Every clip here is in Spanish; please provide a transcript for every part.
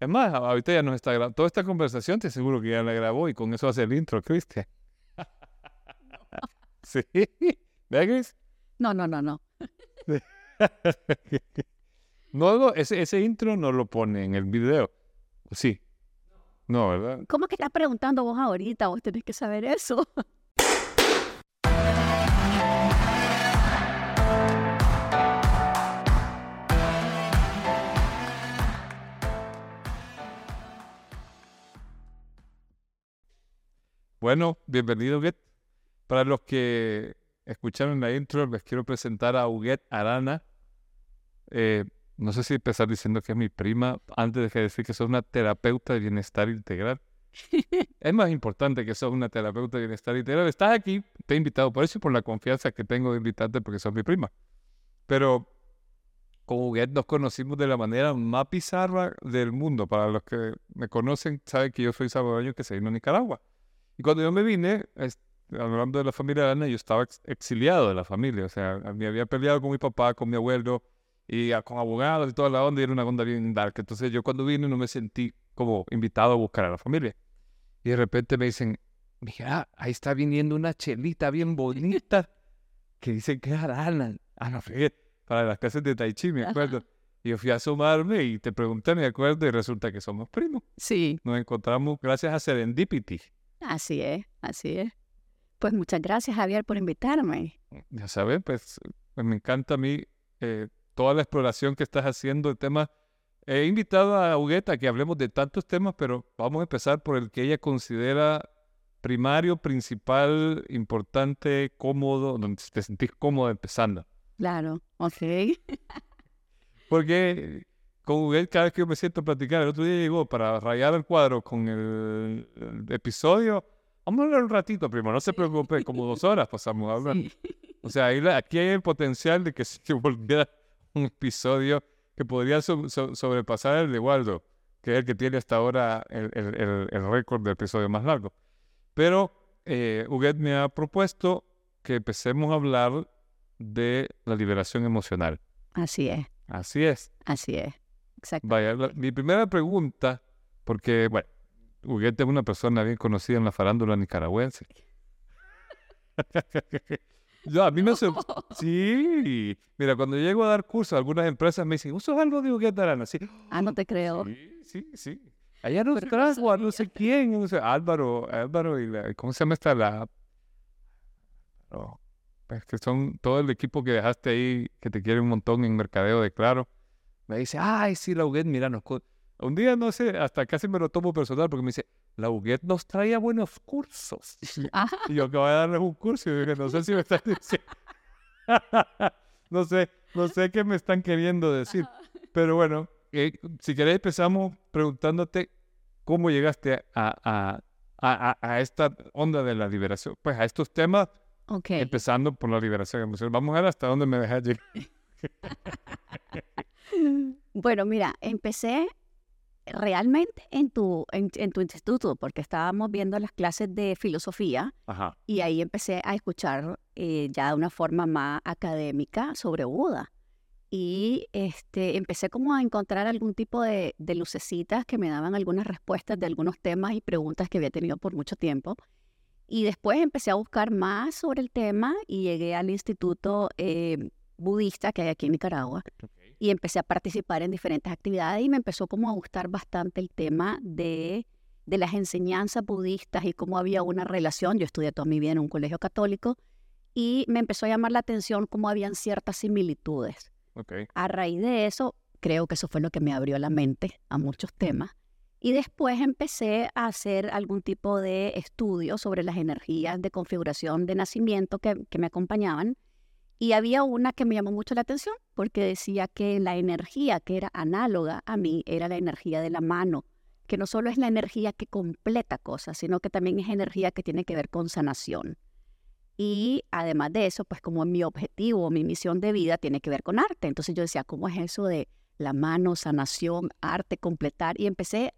Es más, ahorita ya nos está grabando. Toda esta conversación te seguro que ya la grabó y con eso hace el intro, Cristian. sí. ¿Ve, Chris? No, no, no, no. no, no, ese, ese intro no lo pone en el video. Sí. No, ¿verdad? ¿Cómo que estás preguntando vos ahorita? Vos tenés que saber eso. Bueno, bienvenido, Huguet. Para los que escucharon la intro, les quiero presentar a Huguet Arana. Eh, no sé si empezar diciendo que es mi prima, antes de decir que sos una terapeuta de bienestar integral. es más importante que sos una terapeuta de bienestar integral. Estás aquí, te he invitado por eso y por la confianza que tengo de invitarte porque sos mi prima. Pero con Huguet nos conocimos de la manera más bizarra del mundo. Para los que me conocen, saben que yo soy salvadoreño que se vino a Nicaragua. Y cuando yo me vine, hablando de la familia Arana, yo estaba exiliado de la familia. O sea, me había peleado con mi papá, con mi abuelo, y con abogados y toda la onda, y era una onda bien dark. Entonces yo cuando vine no me sentí como invitado a buscar a la familia. Y de repente me dicen, mira, ahí está viniendo una chelita bien bonita que dice que es Arana. Ah, no, para las clases de Tai Chi, me acuerdo. Y yo fui a asomarme y te pregunté, me acuerdo, y resulta que somos primos. Sí. Nos encontramos gracias a Serendipity. Así es, así es. Pues muchas gracias, Javier, por invitarme. Ya sabes, pues, pues, me encanta a mí eh, toda la exploración que estás haciendo de temas. He invitado a Hugueta a que hablemos de tantos temas, pero vamos a empezar por el que ella considera primario, principal, importante, cómodo, donde te sentís cómodo empezando. Claro, ok. Porque con Huguet cada vez que yo me siento a platicar, el otro día llegó para rayar el cuadro con el, episodio. Vamos a hablar un ratito primero, no se preocupe, como dos horas pasamos a hablar. O sea, aquí hay el potencial de que se volviera un episodio que podría sobrepasar el de Waldo, que es el que tiene hasta ahora el, el, récord de episodio más largo. Pero eh, Huguet me ha propuesto que empecemos a hablar de la liberación emocional. Así es. Así es. Así es. Vaya, mi primera pregunta, porque, bueno, Huguete es una persona bien conocida en la farándula nicaragüense. Yo, a mí me Sí, mira, cuando llego a dar cursos, algunas empresas me dicen, ¿usas algo de Huguete Arana? Sí. Ah, no te creo. Sí, sí, sí. Allá nos trajo a no sé quién, no sé, Álvaro, Álvaro y la, ¿cómo se llama esta? La... pues que son todo el equipo que dejaste ahí, que te quiere un montón en mercadeo de Claro me dice, ay, sí, la Huguet, mira, nos... un día, no sé, hasta casi me lo tomo personal porque me dice, la Huguet nos traía buenos cursos. Y yo acabo de darles un curso y dije, no sé si me están diciendo... no sé, no sé qué me están queriendo decir. Pero bueno, eh, si querés empezamos preguntándote cómo llegaste a, a, a, esta onda de la liberación, pues a estos temas, okay. empezando por la liberación emocional. Vamos a ver hasta dónde me dejas llegar. Bueno, mira, empecé realmente en tu, en, tu instituto, porque estábamos viendo las clases de filosofía y ahí empecé a escuchar eh, ya de una forma más académica sobre Buda. Y este, empecé como a encontrar algún tipo de, de, lucecitas que me daban algunas respuestas de algunos temas y preguntas que había tenido por mucho tiempo. Y después empecé a buscar más sobre el tema y llegué al instituto eh, budista que hay aquí en Nicaragua y empecé a participar en diferentes actividades y me empezó como a gustar bastante el tema de, de las enseñanzas budistas y cómo había una relación. Yo estudié toda mi vida en un colegio católico y me empezó a llamar la atención cómo habían ciertas similitudes. A raíz de eso, creo que eso fue lo que me abrió la mente a muchos temas. Y después empecé a hacer algún tipo de estudio sobre las energías de configuración de nacimiento que, que me acompañaban y había una que me llamó mucho la atención porque decía que la energía que era análoga a mí era la energía de la mano, que no solo es la energía que completa cosas, sino que también es energía que tiene que ver con sanación. Y además de eso, pues como mi objetivo, mi misión de vida tiene que ver con arte. Entonces yo decía, ¿cómo es eso de la mano, sanación, arte, completar? Y empecé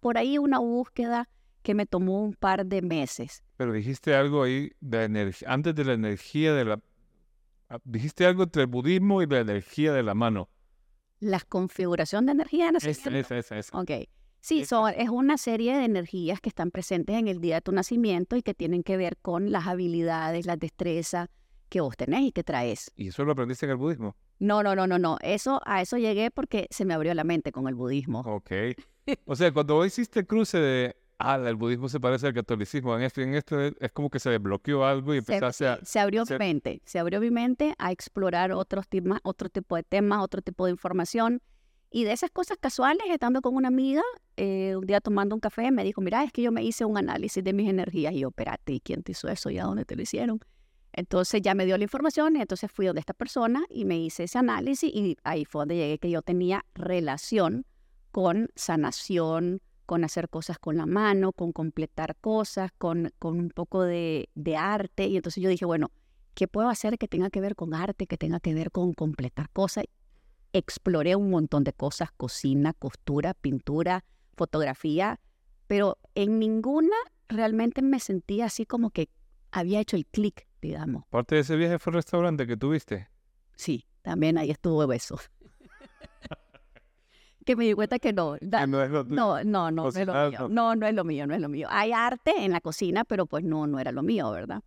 por ahí una búsqueda que me tomó un par de meses. Pero dijiste algo ahí de antes de la energía de la, dijiste algo entre el budismo y la energía de la mano. Las configuración de energía nacimiento. Esa, esa, esa. Ok. Sí, son, es una serie de energías que están presentes en el día de tu nacimiento y que tienen que ver con las habilidades, las destrezas que vos tenés y que traes. ¿Y eso lo aprendiste en el budismo? No, no, no, no, no. Eso, a eso llegué porque se me abrió la mente con el budismo. Ok. O sea, cuando vos hiciste el cruce de, ah, el budismo se parece al catolicismo, en esto y en esto es, como que se desbloqueó algo y empezaste a... Se abrió mi mente, se abrió mi mente a explorar otros temas, otro tipo de temas, otro tipo de información y de esas cosas casuales, estando con una amiga, eh, un día tomando un café, me dijo, mira, es que yo me hice un análisis de mis energías. Y yo, espérate, ¿y quién te hizo eso y a dónde te lo hicieron? Entonces ya me dio la información y entonces fui donde esta persona y me hice ese análisis y ahí fue donde llegué que yo tenía relación con sanación, con hacer cosas con la mano, con completar cosas, con, con un poco de, de arte. Y entonces yo dije, bueno, ¿qué puedo hacer que tenga que ver con arte, que tenga que ver con completar cosas? exploré un montón de cosas, cocina, costura, pintura, fotografía, pero en ninguna realmente me sentía así como que había hecho el clic, digamos. ¿Parte de ese viaje fue el restaurante que tuviste? Sí, también ahí estuvo eso. Que me di cuenta que no. no, no, no, no, es lo mío. No. no, es lo mío, no es lo mío. Hay arte en la cocina, pero pues no, no era lo mío, ¿verdad?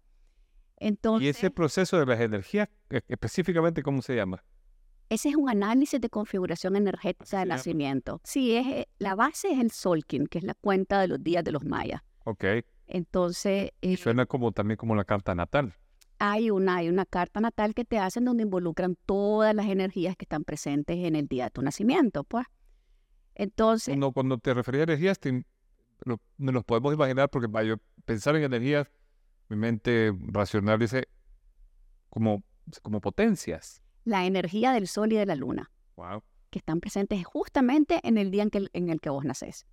Entonces, ¿Y ese proceso de las energías, e, específicamente, cómo se llama? Ese es un análisis de configuración energética de nacimiento. Sí, es, eh, la base es el Solkin, que es la cuenta de los días de los mayas. Ok. Entonces... Eh, Suena como también como la carta natal. Hay una, hay una carta natal que te hacen donde involucran todas las energías que están presentes en el día de tu nacimiento, pues. Entonces... Cuando, cuando te referías a energías, te, nos podemos imaginar, porque para yo pensar en energías, mi mente racional dice como, como potencias la energía del sol y de la luna. Que están presentes justamente en el día en, que, en el que vos nacés.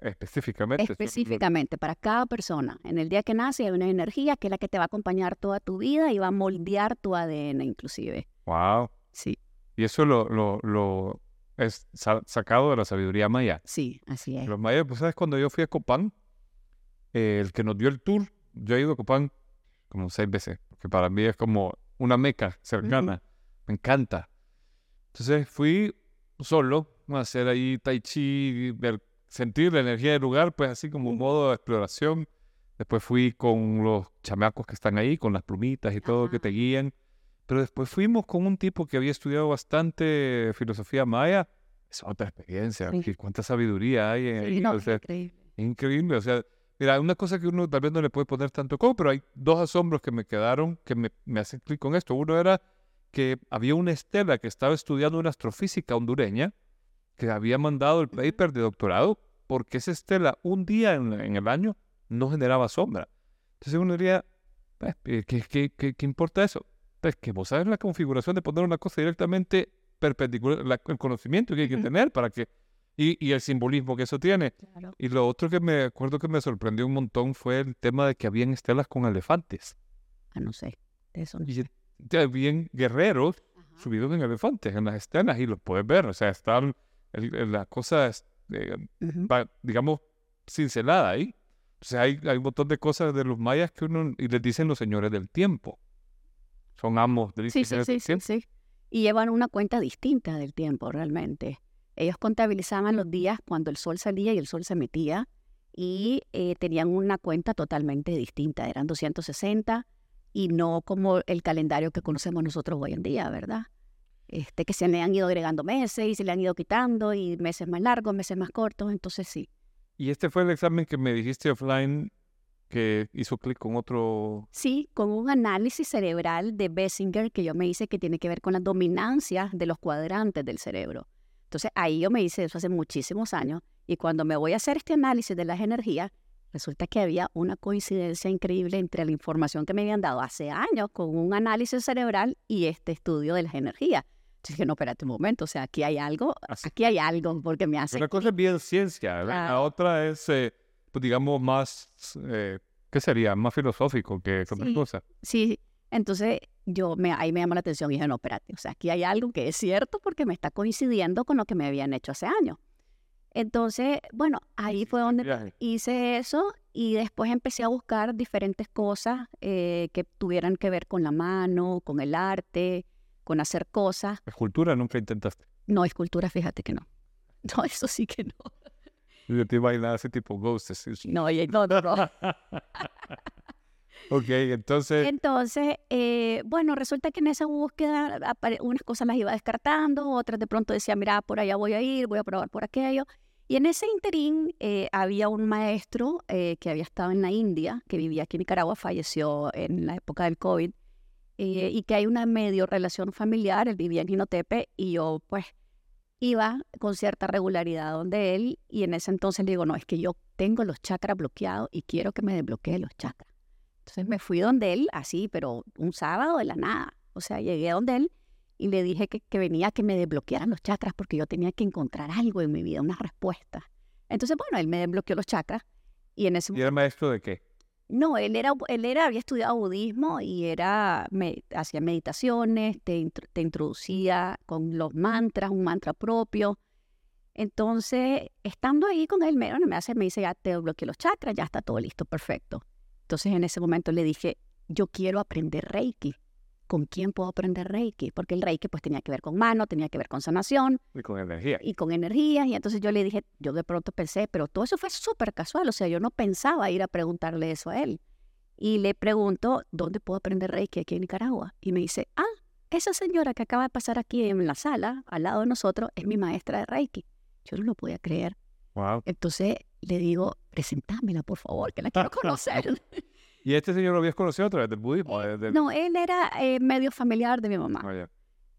Específicamente. Específicamente, para cada persona. En el día que nace hay una energía que es la que te va a acompañar toda tu vida y va a moldear tu ADN inclusive. Wow. Sí. Y eso lo, lo, lo es sacado de la sabiduría maya. Sí, así es. Los mayas, pues sabes, cuando yo fui a Copán, eh, el que nos dio el tour, yo he ido a Copán como seis veces, porque para mí es como una meca cercana me encanta. Entonces fui solo a hacer ahí tai chi, ver, sentir la energía del lugar, pues así como un modo de exploración. Después fui con los chamacos que están ahí, con las plumitas y todo que te guían. Pero después fuimos con un tipo que había estudiado bastante filosofía maya. Es otra experiencia. Cuánta sabiduría hay ahí. increíble. Increíble. O sea, mira, una cosa que uno tal vez no le puede poner tanto como, pero hay dos asombros que me quedaron que me, me hacen clic con esto. Uno era que había una estela que estaba estudiando una astrofísica hondureña que había mandado el paper de doctorado porque esa estela un día en, el año no generaba sombra. Entonces uno diría, eh, ¿qué, qué, importa eso? Pues que vos sabes la configuración de poner una cosa directamente perpendicular, el conocimiento que hay que tener para que... Y, el simbolismo que eso tiene. Y lo otro que me acuerdo que me sorprendió un montón fue el tema de que habían estelas con elefantes. Ah, no sé. eso no bien guerreros subidos en elefantes, en las escenas, y los puedes ver. O sea, están la cosa, eh, digamos, cincelada ahí. O sea, hay, hay un montón de cosas de los mayas que uno, y les dicen los señores del tiempo. Son amos del sí, sí, sí, sí, sí. Y llevan una cuenta distinta del tiempo, realmente. Ellos contabilizaban los días cuando el sol salía y el sol se metía y eh, tenían una cuenta totalmente distinta. Eran 260 y no como el calendario que conocemos nosotros hoy en día, ¿verdad? Este, que se le han ido agregando meses y se le han ido quitando y meses más largos, meses más cortos, entonces sí. ¿Y este fue el examen que me dijiste offline que hizo clic con otro? Sí, con un análisis cerebral de Bessinger que yo me hice que tiene que ver con la dominancia de los cuadrantes del cerebro. Entonces ahí yo me hice eso hace muchísimos años y cuando me voy a hacer este análisis de las energías, Resulta que había una coincidencia increíble entre la información que me habían dado hace años con un análisis cerebral y este estudio de las energías. Yo dije, no, espérate un momento, o sea, aquí hay algo, aquí hay algo, porque me hace... Una cosa es bien ciencia, la otra es, eh, pues, digamos, más, eh, ¿qué sería? Más filosófico que otra sí, cosa. Sí, entonces yo me, ahí me llamó la atención y dije, no, espérate, o sea, aquí hay algo que es cierto porque me está coincidiendo con lo que me habían hecho hace años. Entonces, bueno, ahí fue donde hice eso y después empecé a buscar diferentes cosas eh, que tuvieran que ver con la mano, con el arte, con hacer cosas. ¿Escultura nunca intentaste? No, escultura, fíjate que no. No, eso sí que no. Yo te imaginaba ese tipo ghosts. No, no, no. no. ok, entonces... Entonces, eh, bueno, resulta que en esa búsqueda unas cosas las iba descartando, otras de pronto decía, mira, por allá voy a ir, voy a probar por aquello. Y en ese interín eh, había un maestro eh, que había estado en la India, que vivía aquí en Nicaragua, falleció en la época del COVID, y que hay una medio relación familiar, él vivía en Ginotepe, y yo pues iba con cierta regularidad donde él, y en ese entonces le digo, no, es que yo tengo los chakras bloqueados y quiero que me desbloquee los chakras. Entonces me fui donde él, así, pero un sábado de la nada. O sea, llegué donde él y le dije que, que venía que me desbloquearan los chakras porque yo tenía que encontrar algo en mi vida, una respuesta. Entonces, bueno, él me desbloqueó los chakras y en ese ¿Y era maestro de qué? No, él era, él era, había estudiado budismo y era, hacía meditaciones, te, te introducía con los mantras, un mantra propio. Entonces, estando ahí con él, me, me hace, me dice, ya te desbloqueé los chakras, ya está todo listo, perfecto. Entonces en ese momento le dije, yo quiero aprender Reiki. ¿Con quién puedo aprender Reiki? Porque el Reiki pues tenía que ver con mano, tenía que ver con sanación. Y con energía. Y con energía. Y entonces yo le dije, yo de pronto pensé, pero todo eso fue súper casual. O sea, yo no pensaba ir a preguntarle eso a él. Y le pregunto, ¿dónde puedo aprender Reiki aquí en Nicaragua? Y me dice, ah, esa señora que acaba de pasar aquí en la sala, al lado de nosotros, es mi maestra de Reiki. Yo no lo podía creer. Wow. Entonces le digo, presentámela, por favor, que la quiero conocer. ¿Y este señor lo habías conocido a través del budismo? Eh, no, él era eh, medio familiar de mi mamá. Oh,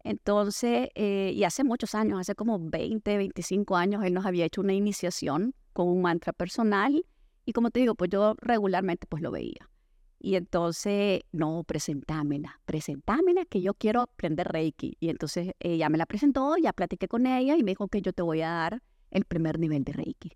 Entonces, eh, y hace muchos años, hace como 20, 25 años, él nos había hecho una iniciación con un mantra personal. Y como te digo, pues yo regularmente pues lo veía. Y entonces, no, presentámela, presentámela que yo quiero aprender Reiki. Y entonces ella me la presentó, ya platiqué con ella y me dijo que yo te voy a dar el primer nivel de Reiki.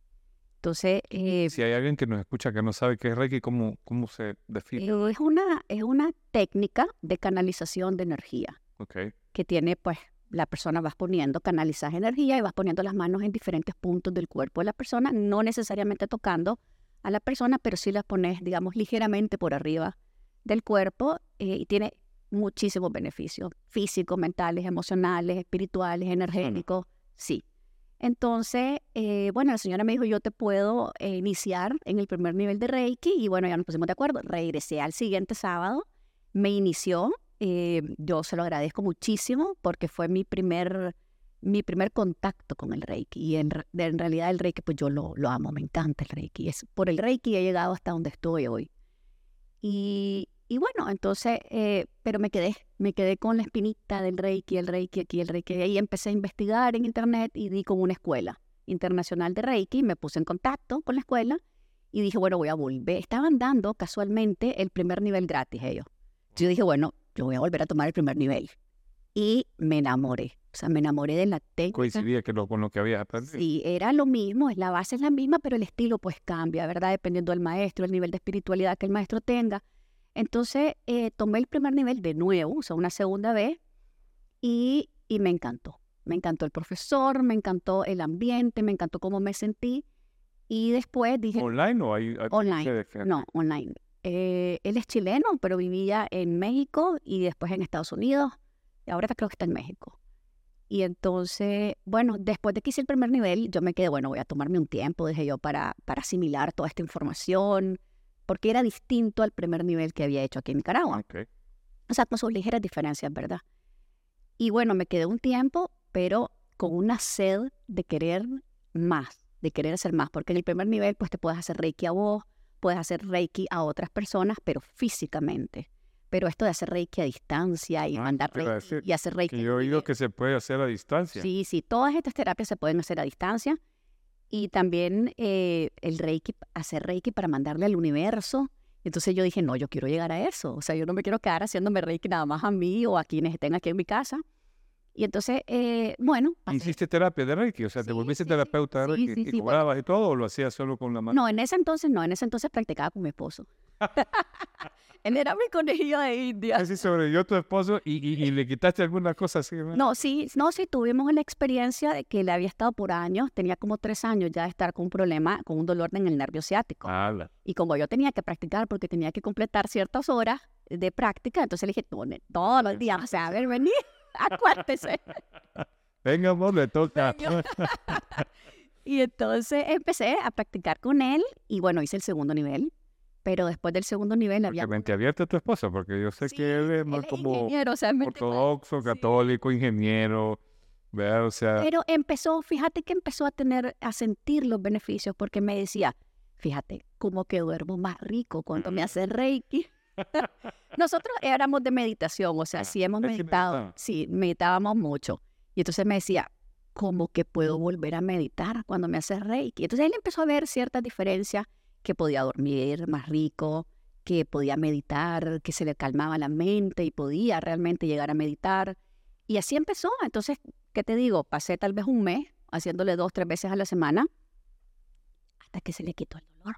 Entonces, eh, si hay alguien que nos escucha que no sabe qué es Reiki, ¿cómo, cómo se define? Eh, es, una, es una técnica de canalización de energía. Okay. Que tiene, pues, la persona vas poniendo, canalizas energía y vas poniendo las manos en diferentes puntos del cuerpo de la persona, no necesariamente tocando a la persona, pero sí las pones, digamos, ligeramente por arriba del cuerpo eh, y tiene muchísimos beneficios físicos, mentales, emocionales, espirituales, energéticos, sí. Entonces, eh, bueno, la señora me dijo, yo te puedo eh, iniciar en el primer nivel de Reiki y bueno, ya nos pusimos de acuerdo. Regresé al siguiente sábado, me inició, eh, yo se lo agradezco muchísimo porque fue mi primer, mi primer contacto con el Reiki y en, en realidad el Reiki pues yo lo, lo amo, me encanta el Reiki. Es, por el Reiki he llegado hasta donde estoy hoy. Y, y bueno, entonces, eh, pero me quedé, me quedé con la espinita del Reiki, el Reiki aquí, el Reiki. Y ahí empecé a investigar en internet y di con una escuela internacional de Reiki. Me puse en contacto con la escuela y dije, bueno, voy a volver. Estaban dando casualmente el primer nivel gratis ellos. Yo dije, bueno, yo voy a volver a tomar el primer nivel. Y me enamoré. O sea, me enamoré de la técnica. Coincidía que lo, con lo que había aprendido. Sí, era lo mismo, la base es la misma, pero el estilo pues cambia, ¿verdad? Dependiendo del maestro, el nivel de espiritualidad que el maestro tenga. Entonces eh, tomé el primer nivel de nuevo, o sea, una segunda vez, y, y me encantó. Me encantó el profesor, me encantó el ambiente, me encantó cómo me sentí. Y después dije... ¿Online o hay...? online, no, online. Eh, él es chileno, pero vivía en México y después en Estados Unidos. Y ahora creo que está en México. Y entonces, bueno, después de que hice el primer nivel, yo me quedé, bueno, voy a tomarme un tiempo, dije yo, para, para asimilar toda esta información, porque era distinto al primer nivel que había hecho aquí en Nicaragua. O sea, con sus ligeras diferencias, ¿verdad? Y bueno, me quedé un tiempo, pero con una sed de querer más, de querer hacer más, porque en el primer nivel pues te puedes hacer reiki a vos, puedes hacer reiki a otras personas, pero físicamente. Pero esto de hacer reiki a distancia y ah, mandar reiki y hacer reiki. yo he oído que se puede hacer a distancia. Sí, sí, todas estas terapias se pueden hacer a distancia y también eh, el Reiki, hacer Reiki para mandarle al universo. Entonces yo dije, no, yo quiero llegar a eso. O sea, yo no me quiero quedar haciéndome Reiki nada más a mí o a quienes estén aquí en mi casa. Y entonces, eh, bueno. ¿Hiciste terapia de Reiki? O sea, ¿te volviste terapeuta de Reiki y cobrabas y todo o lo hacías solo con la mano? No, en ese entonces no. En ese entonces practicaba con mi esposo. Él era mi conejillo de India. Así sobrevivió tu esposo y, le quitaste alguna cosa así. No, sí, no, sí, tuvimos la experiencia de que él había estado por años, tenía como tres años ya de estar con un problema, con un dolor en el nervio ciático. Y como yo tenía que practicar porque tenía que completar ciertas horas de práctica, entonces le dije, todos los días, o sea, a ver, vení, acuérdese. Venga, amor, le toca. y entonces empecé a practicar con él y bueno, hice el segundo nivel. Pero después del segundo nivel había... Porque mente abierta a tu esposa, porque yo sé que él es más como ortodoxo, católico, ingeniero, O sea... Pero empezó, fíjate que empezó a tener, a sentir los beneficios, porque me decía, fíjate, como que duermo más rico cuando me hace Reiki. Nosotros éramos de meditación, o sea, sí hemos meditado, sí, meditábamos mucho. Y entonces me decía, ¿cómo que puedo volver a meditar cuando me hace Reiki? Entonces él empezó a ver ciertas diferencias, que podía dormir más rico, que podía meditar, que se le calmaba la mente y podía realmente llegar a meditar. Y así empezó. Entonces, ¿qué te digo? Pasé tal vez un mes haciéndole dos, tres veces a la semana hasta que se le quitó el dolor.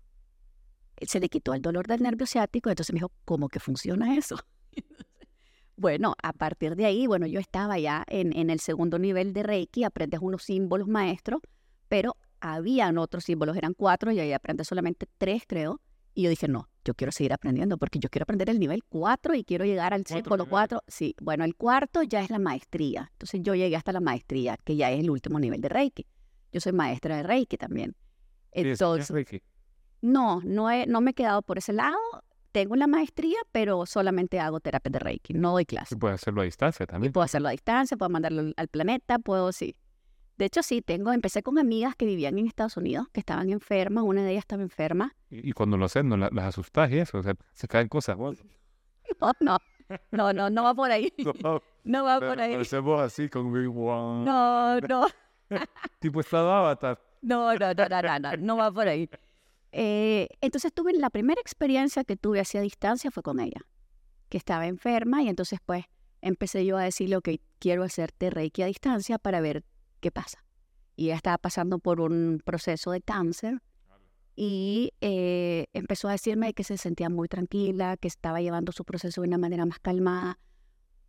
Se le quitó el dolor del nervio ciático, entonces me dijo, ¿cómo que funciona eso? bueno, a partir de ahí, bueno, yo estaba ya en, en el segundo nivel de Reiki, aprendes unos símbolos maestros, pero habían otros símbolos, eran cuatro, y ahí aprendí solamente tres, creo. Y yo dije, no, yo quiero seguir aprendiendo porque yo quiero aprender el nivel cuatro y quiero llegar al símbolo cuatro. Sí, bueno, el cuarto ya es la maestría. Entonces yo llegué hasta la maestría, que ya es el último nivel de Reiki. Yo soy maestra de Reiki también. Entonces, Reiki? No, no, he, no me he quedado por ese lado. Tengo la maestría, pero solamente hago terapia de Reiki, no doy clase. Y puedes hacerlo a distancia también. puedo hacerlo a distancia, puedo mandarlo al planeta, puedo, sí. De hecho, sí, tengo, empecé con amigas que vivían en Estados Unidos, que estaban enfermas, una de ellas estaba enferma. Y, cuando lo hacen, ¿no las, asustas y eso? O sea, se caen cosas. No, no, no, no, no va por ahí. No, va por ahí. Parecemos así con Big One. No, no. tipo estado avatar. No, no, no, no, no, no, va por ahí. Eh, entonces tuve, la primera experiencia que tuve hacia distancia fue con ella, que estaba enferma y entonces pues empecé yo a decirle, ok, quiero hacerte Reiki a distancia para ver ¿qué pasa? Y ella estaba pasando por un proceso de cáncer y eh, empezó a decirme que se sentía muy tranquila, que estaba llevando su proceso de una manera más calmada,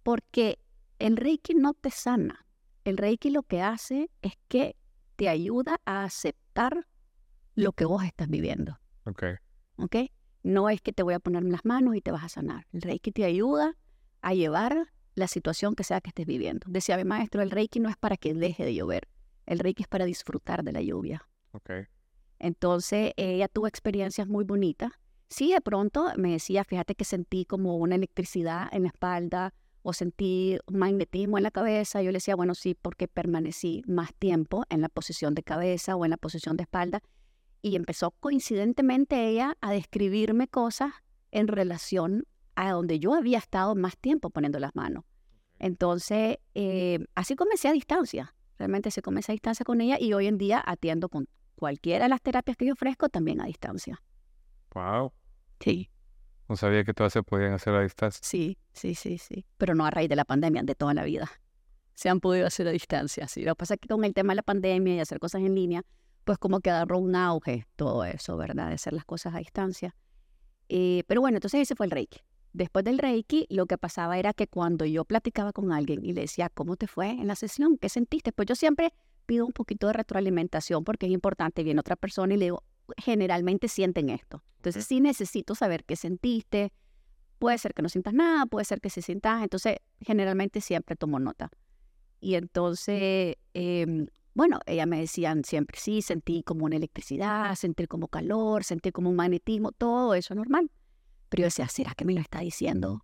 porque el Reiki no te sana. El Reiki lo que hace es que te ayuda a aceptar lo que vos estás viviendo. Ok. Ok. No es que te voy a poner las manos y te vas a sanar. El Reiki te ayuda a llevar la situación que sea que estés viviendo. Decía mi maestro, el Reiki no es para que deje de llover, el Reiki es para disfrutar de la lluvia. Okay. Entonces, ella tuvo experiencias muy bonitas. Sí, de pronto me decía, fíjate que sentí como una electricidad en la espalda o sentí un magnetismo en la cabeza. Yo le decía, bueno, sí, porque permanecí más tiempo en la posición de cabeza o en la posición de espalda. Y empezó coincidentemente ella a describirme cosas en relación a donde yo había estado más tiempo poniendo las manos. Entonces, eh, así comencé a distancia. Realmente se comencé a distancia con ella y hoy en día atiendo con cualquiera de las terapias que yo ofrezco también a distancia. Wow. Sí. No sabía que todas se podían hacer a distancia. Sí, sí, sí, sí. Pero no a raíz de la pandemia, de toda la vida. Se han podido hacer a distancia, sí. Lo que pasa es que con el tema de la pandemia y hacer cosas en línea, pues como que agarró un auge todo eso, ¿verdad? De hacer las cosas a distancia. Eh, pero bueno, entonces ese fue el Reiki. Después del Reiki, lo que pasaba era que cuando yo platicaba con alguien y le decía, ¿cómo te fue en la sesión? ¿Qué sentiste? Pues yo siempre pido un poquito de retroalimentación porque es importante. Viene otra persona y le digo, generalmente sienten esto. Entonces sí necesito saber qué sentiste. Puede ser que no sientas nada, puede ser que se sientas. Entonces, generalmente siempre tomo nota. Y entonces, em, bueno, ella me decían siempre, sí, sentí como una electricidad, sentí como calor, sentí como un magnetismo, todo eso es normal. Pero yo decía, ¿será que me lo está diciendo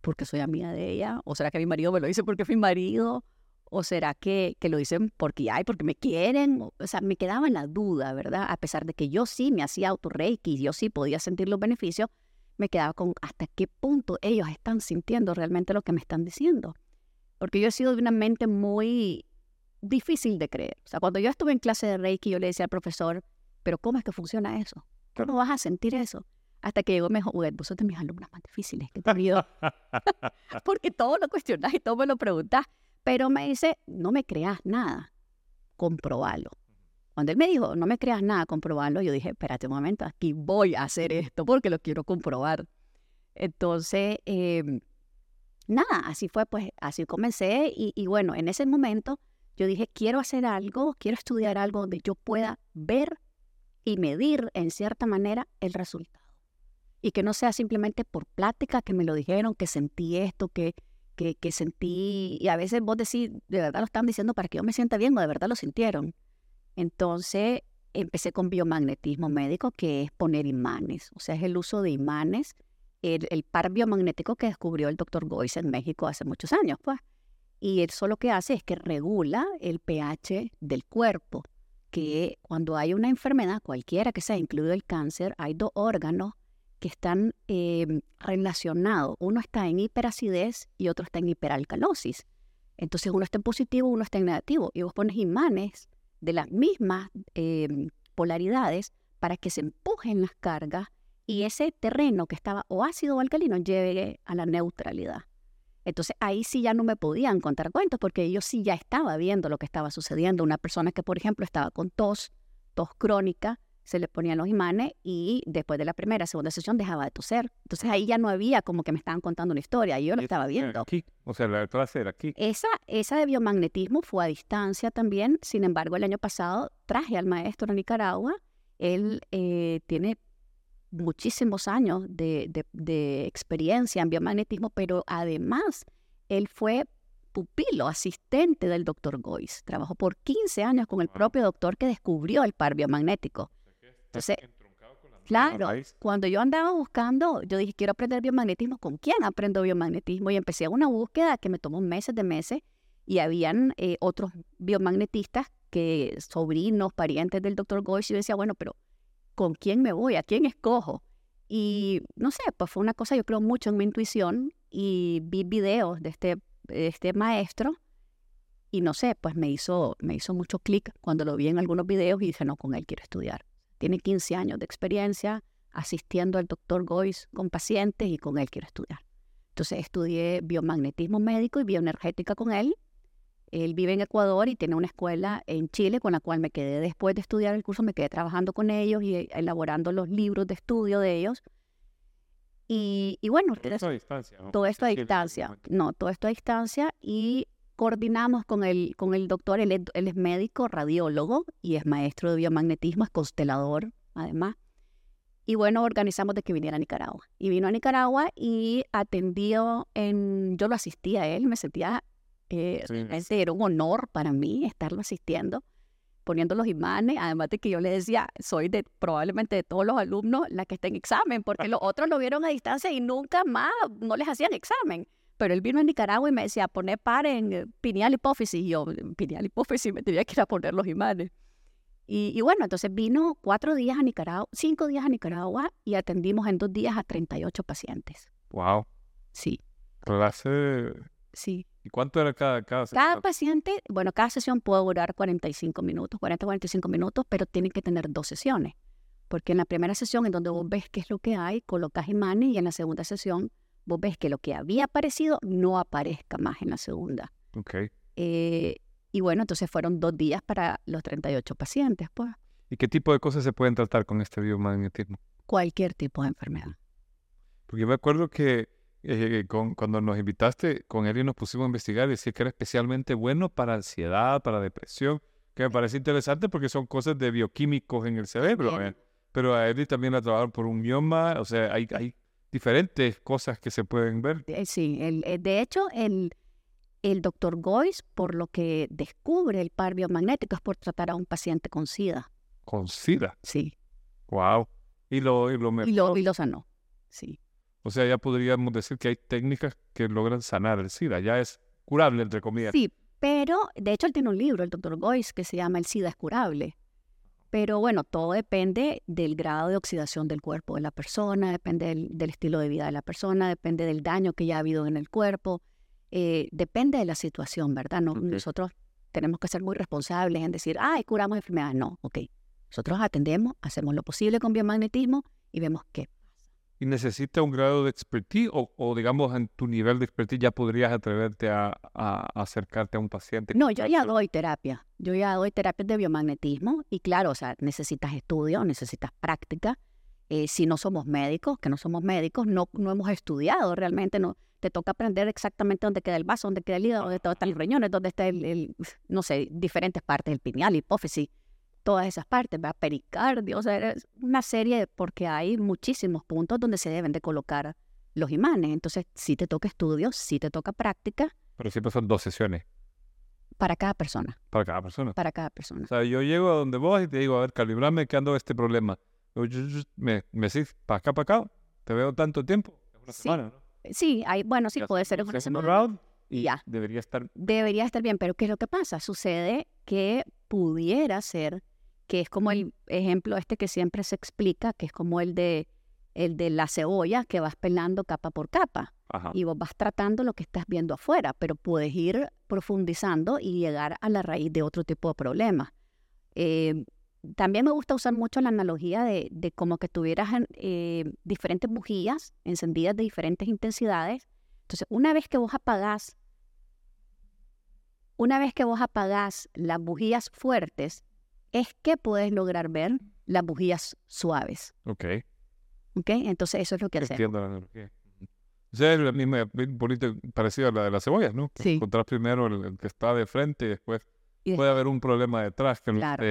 porque soy amiga de ella? ¿O será que mi marido me lo dice porque fui marido? ¿O será que, que lo dicen porque hay, porque me quieren? O, sea, me quedaba en la duda, ¿verdad? A pesar de que yo sí me hacía autorreiki y yo sí podía sentir los beneficios, me quedaba con hasta qué punto ellos están sintiendo realmente lo que me están diciendo. Porque yo he sido de una mente muy difícil de creer. O sea, cuando yo estuve en clase de Reiki, yo le decía al profesor, pero ¿cómo es que funciona eso? ¿Cómo vas a sentir eso? Hasta que llegó me dijo, vos sos de mis alumnas más difíciles que he tenido. Porque todo lo cuestionas y todo me lo preguntas. Pero me dice, no me creas nada, comprobalo. Cuando él me dijo, no me creas nada, comprobalo, yo dije, espérate un momento, aquí voy a hacer esto porque lo quiero comprobar. Entonces, em, nada, así fue, pues así comencé y, y bueno, en ese momento yo dije, quiero hacer algo, quiero estudiar algo donde yo pueda ver y medir en cierta manera el resultado y que no sea simplemente por plática que me lo dijeron, que sentí esto, que, que, sentí, y a veces vos decís, de verdad lo están diciendo para que yo me sienta bien o de verdad lo sintieron. Entonces empecé con biomagnetismo médico, que es poner imanes, o sea, es el uso de imanes, el, el par biomagnético que descubrió el doctor Goiz en México hace muchos años, pues. Y eso lo que hace es que regula el pH del cuerpo, que cuando hay una enfermedad, cualquiera que sea, incluido el cáncer, hay dos órganos que están em, relacionados. Uno está en hiperacidez y otro está en hiperalcalosis. Entonces uno está en positivo, uno está en negativo. Y vos pones imanes de las mismas em, polaridades para que se empujen las cargas y ese terreno que estaba o ácido o alcalino llegue a la neutralidad. Entonces ahí sí ya no me podían contar cuentos porque yo sí ya estaba viendo lo que estaba sucediendo. Una persona que, por ejemplo, estaba con tos, tos crónica, se le ponían los imanes y después de la primera, segunda sesión dejaba de toser. Entonces ahí ya no había como que me estaban contando una historia, y yo lo estaba viendo. Aquí, o sea, la clase era aquí. Esa, esa de biomagnetismo fue a distancia también. Sin embargo, el año pasado traje al maestro a Nicaragua. Él eh, tiene muchísimos años de, experiencia en biomagnetismo, pero además él fue pupilo, asistente del doctor Goiz. Trabajó por 15 años con el propio doctor que descubrió el par biomagnético. Entonces, claro, cuando yo andaba buscando, yo dije, quiero aprender biomagnetismo, ¿con quién aprendo biomagnetismo? Y empecé una búsqueda que me tomó meses de meses y habían eh, otros biomagnetistas que sobrinos, parientes del doctor Goiz, y yo decía, bueno, pero con quién me voy, a quién escojo. Y no sé, pues fue una cosa, yo creo mucho en mi intuición y vi videos de este, este maestro y no sé, pues me hizo, me hizo mucho clic cuando lo vi en algunos videos y dije, no, con él quiero estudiar. Tiene 15 años de experiencia asistiendo al doctor Goiz con pacientes y con él quiero estudiar. Entonces estudié biomagnetismo médico y bioenergética con él él vive en Ecuador y tiene una escuela en Chile con la cual me quedé después de estudiar el curso, me quedé trabajando con ellos y eh, elaborando los libros de estudio de ellos. Y, bueno, todo esto a distancia. Todo esto a distancia. No, todo esto a distancia y coordinamos con el, con el doctor, él, él es médico, radiólogo y es maestro de biomagnetismo, es constelador además. Y bueno, organizamos de que viniera a Nicaragua. Y vino a Nicaragua y atendió en, yo lo asistía a él, me sentía eh, era un honor para mí estarlo asistiendo, poniendo los imanes, además de que yo le decía, soy de probablemente de todos los alumnos la que está en examen, porque los otros lo vieron a distancia y nunca más no les hacían examen. Pero él vino a Nicaragua y me decía, poner par en eh, pineal hipófisis. Y yo, pineal hipófisis, me tenía que ir a poner los imanes. Y, y, bueno, entonces vino cuatro días a Nicaragua, cinco días a Nicaragua y atendimos en dos días a 38 pacientes. Wow. Sí. Clase. Sí. ¿Y cuánto era cada, cada sesión? Cada paciente, bueno, cada sesión puede durar 45 minutos, 40, 45 minutos, pero tienen que tener dos sesiones. Porque en la primera sesión, en donde vos ves qué es lo que hay, colocas imanes y en la segunda sesión vos ves que lo que había aparecido no aparezca más en la segunda. Ok. Eh, y bueno, entonces fueron dos días para los 38 pacientes, pues. ¿Y qué tipo de cosas se pueden tratar con este biomagnetismo? Cualquier tipo de enfermedad. Porque yo me acuerdo que eh, con, cuando nos invitaste, con y nos pusimos a investigar, decía que era especialmente bueno para ansiedad, para depresión, que me parece interesante porque son cosas de bioquímicos en el cerebro. ¿eh? Pero a Eddie también la trabajaron por un mioma, o sea, hay, hay diferentes cosas que se pueden ver. Eh, sí, el, de hecho, el, el doctor Goiz, por lo que descubre el par biomagnético, es por tratar a un paciente con SIDA. ¿Con SIDA? Sí. Wow. Y lo, y lo, y lo, y lo sanó, sí. O sea, ya podríamos decir que hay técnicas que logran sanar el SIDA, ya es curable, entre comillas. Sí, pero de hecho él tiene un libro, el doctor Goiz, que se llama El SIDA es curable. Pero bueno, todo depende del grado de oxidación del cuerpo de la persona, depende del, estilo de vida de la persona, depende del daño que ya ha habido en el cuerpo, eh, depende de la situación, ¿verdad? No, Nosotros tenemos que ser muy responsables en decir, ay, curamos enfermedades. No, ok. Nosotros atendemos, hacemos lo posible con biomagnetismo y vemos qué y necesita un grado de expertise o, digamos en tu nivel de expertise ya podrías atreverte a, acercarte a un paciente? No, yo ya doy terapia. Yo ya doy terapia de biomagnetismo y claro, o sea, necesitas estudio, necesitas práctica. Eh, si no somos médicos, que no somos médicos, no, no hemos estudiado realmente, no, te toca aprender exactamente dónde queda el vaso, dónde queda el hígado, dónde están los riñones, dónde está el, no sé, diferentes partes del pineal, hipófisis todas esas partes, ¿verdad? pericardio, o sea, es una serie, porque hay muchísimos puntos donde se deben de colocar los imanes. Entonces, si te toca estudios, si te toca práctica. Pero siempre son dos sesiones. Para cada persona. Para cada persona. Para cada persona. O sea, yo llego a donde vos y te digo, a ver, calibrame que ando este problema. me, me decís, para acá, para acá, te veo tanto tiempo. Es una semana, ¿no? Sí, hay, bueno, sí, puede ser una semana. y ya. Debería estar. Debería estar bien, pero ¿qué es lo que pasa? Sucede que pudiera ser, que es como el ejemplo este que siempre se explica, que es como el de el de la cebolla que vas pelando capa por capa. Y vos vas tratando lo que estás viendo afuera, pero puedes ir profundizando y llegar a la raíz de otro tipo de problemas. Eh, también me gusta usar mucho la analogía de, como que tuvieras eh, diferentes bujías encendidas de diferentes intensidades. Entonces, una vez que vos apagás, una vez que vos apagás las bujías fuertes, es que puedes lograr ver las bujías suaves. Ok. Ok, entonces eso es lo que hacemos. Entiendo la analogía. Es la misma, parecida a la de las cebollas, ¿no? Sí. Encontrar primero el, que está de frente y después puede haber un problema detrás. Que claro.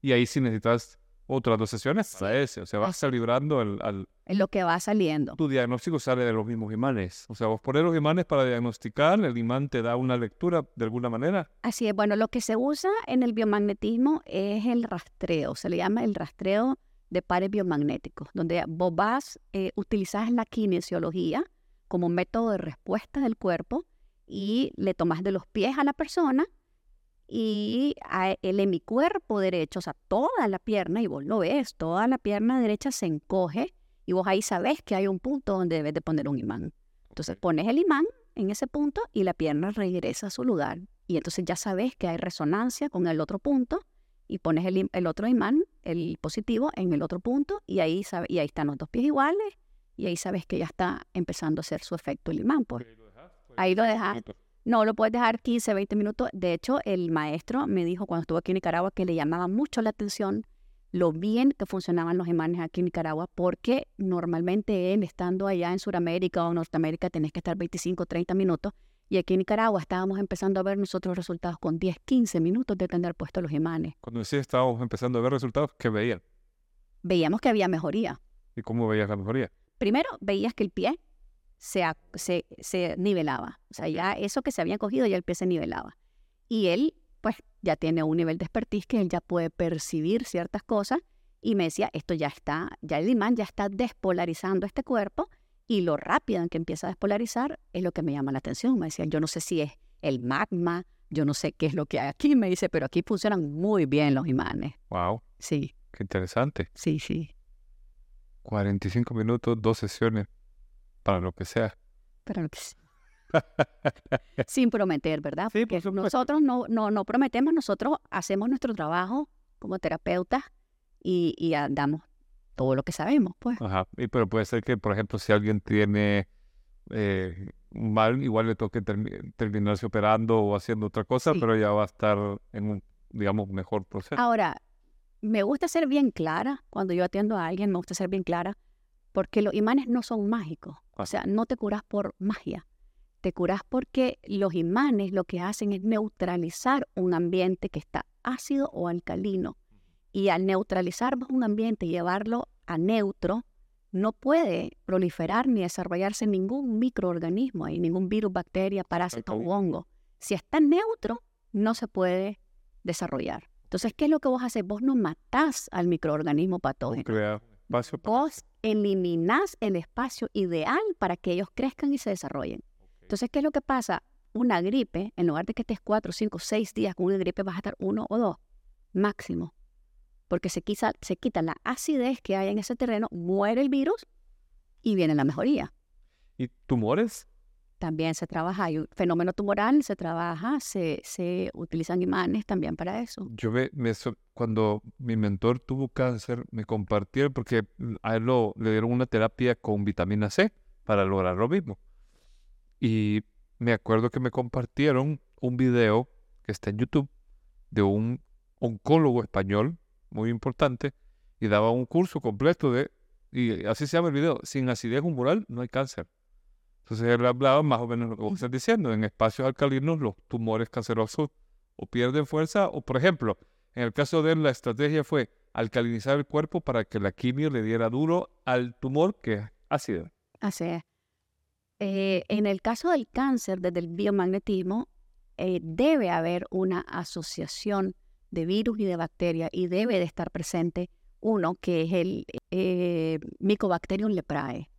y ahí sí necesitas otras dos sesiones para ese. O sea, vas calibrando el, al... En lo que va saliendo. Tu diagnóstico sale de los mismos imanes. O sea, vos pones los imanes para diagnosticar, el imán te da una lectura de alguna manera. Así es. Bueno, lo que se usa en el biomagnetismo es el rastreo. Se le llama el rastreo de pares biomagnéticos, donde vos vas, eh, utilizas la kinesiología como método de respuesta del cuerpo y le tomas de los pies a la persona y a el hemicuerpo derecho, o sea, toda la pierna, y vos lo ves, toda la pierna derecha se encoge y vos ahí sabes que hay un punto donde debes de poner un imán. Entonces pones el imán en ese punto y la pierna regresa a su lugar. Y entonces ya sabes que hay resonancia con el otro punto y pones el, otro imán, el positivo, en el otro punto y ahí, sabe, y ahí están los dos pies iguales y ahí sabes que ya está empezando a hacer su efecto el imán. Pues. Ahí lo dejas. No, lo puedes dejar 15, 20 minutos. De hecho, el maestro me dijo cuando estuvo aquí en Nicaragua que le llamaba mucho la atención lo bien que funcionaban los imanes aquí en Nicaragua, porque normalmente él, estando allá en Sudamérica o Norteamérica, tenés que estar 25, 30 minutos y aquí en Nicaragua estábamos empezando a ver nosotros resultados con 10, 15 minutos de tener puestos los imanes. Cuando decías estábamos empezando a ver resultados, ¿qué veían? Veíamos que había mejoría. ¿Y cómo veías la mejoría? Primero, veías que el pie se, se, se nivelaba. O sea, ya eso que se había cogido, ya el pie se nivelaba. Y él, pues, ya tiene un nivel de expertise que él ya puede percibir ciertas cosas. Y me decía, esto ya está, ya el imán ya está despolarizando este cuerpo y lo rápido en que empieza a despolarizar es lo que me llama la atención. Me decía, yo no sé si es el magma, yo no sé qué es lo que hay aquí. Me dice, pero aquí funcionan muy bien los imanes. Wow. Sí. Qué interesante. Sí, sí. 45 minutos, dos sesiones, para lo que sea. Para lo que sea. Sin prometer, ¿verdad? Sí, Porque nosotros no, no, no prometemos, nosotros hacemos nuestro trabajo como terapeutas y, y damos todo lo que sabemos, pues. Ajá, y, pero puede ser que, por ejemplo, si alguien tiene eh, mal, igual le toque terminarse operando o haciendo otra cosa, pero ya va a estar en un, digamos, mejor proceso. Ahora, me gusta ser bien clara, cuando yo atiendo a alguien, me gusta ser bien clara, porque los imanes no son mágicos, o sea, no te curas por magia, te curas porque los imanes lo que hacen es neutralizar un ambiente que está ácido o alcalino y al neutralizar un ambiente y llevarlo a neutro, no puede proliferar ni desarrollarse ningún microorganismo y ningún virus, bacteria, parásito o hongo. Si está neutro, no se puede desarrollar. Entonces, ¿qué es lo que vos haces? Vos no matás al microorganismo patógeno. Vos eliminás el espacio ideal para que ellos crezcan y se desarrollen. Entonces, ¿qué es lo que pasa? Una gripe, en lugar de que estés cuatro, cinco, seis días con una gripe, vas a estar uno o dos máximo porque se quita, se quita la acidez que hay en ese terreno, muere el virus y viene la mejoría. ¿Y tumores? También se trabaja, hay un fenómeno tumoral, se trabaja, se, se utilizan imanes también para eso. Yo me, cuando mi mentor tuvo cáncer, me compartieron, porque a él lo, le dieron una terapia con vitamina C para lograr lo mismo. Y me acuerdo que me compartieron un video que está en YouTube de un oncólogo español muy importante, y daba un curso completo de, y así se llama el video, sin acidez humoral no hay cáncer. Entonces él hablaba más o menos lo que vos estás diciendo, en espacios alcalinos los tumores cancerosos o pierden fuerza, o por ejemplo, en el caso de él la estrategia fue alcalinizar el cuerpo para que la quimio le diera duro al tumor que es ácido. Así es. eh, en el caso del cáncer, desde el biomagnetismo, eh, debe haber una asociación de virus y de bacterias y debe de estar presente uno que es el eh, Mycobacterium leprae.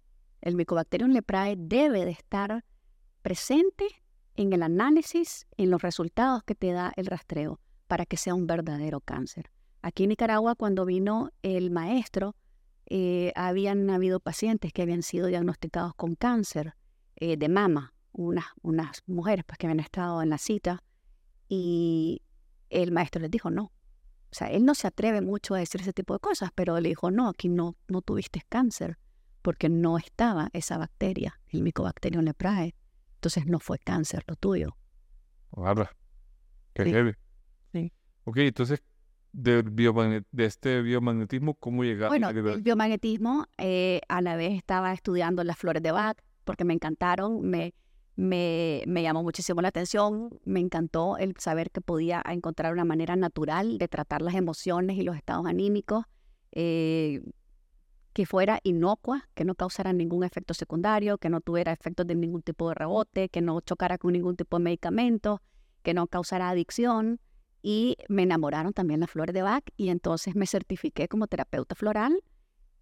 El Mycobacterium leprae debe de estar presente en el análisis, en los resultados que te da el rastreo para que sea un verdadero cáncer. Aquí en Nicaragua, cuando vino el maestro, eh, habían habido pacientes que habían sido diagnosticados con cáncer eh, de mama, unas, unas mujeres pues, que habían estado en la cita, y el maestro les dijo no. O sea, él no se atreve mucho a decir ese tipo de cosas, pero le dijo, no, aquí no, no tuviste cáncer, porque no estaba esa bacteria, el Mycobacterium leprae. Entonces no fue cáncer lo tuyo. Guarda. Qué sí. Sí. Ok, entonces, de, de este biomagnetismo, ¿cómo llegaste? Bueno, el biomagnetismo, eh, a la vez estaba estudiando las flores de Bach, porque me encantaron, me, me, me, llamó muchísimo la atención, me encantó el saber que podía encontrar una manera natural de tratar las emociones y los estados anímicos, eh, que fuera inocua, que no causara ningún efecto secundario, que no tuviera efectos de ningún tipo de rebote, que no chocara con ningún tipo de medicamento, que no causara adicción. Y me enamoraron también las flores de Bach y entonces me certifiqué como terapeuta floral.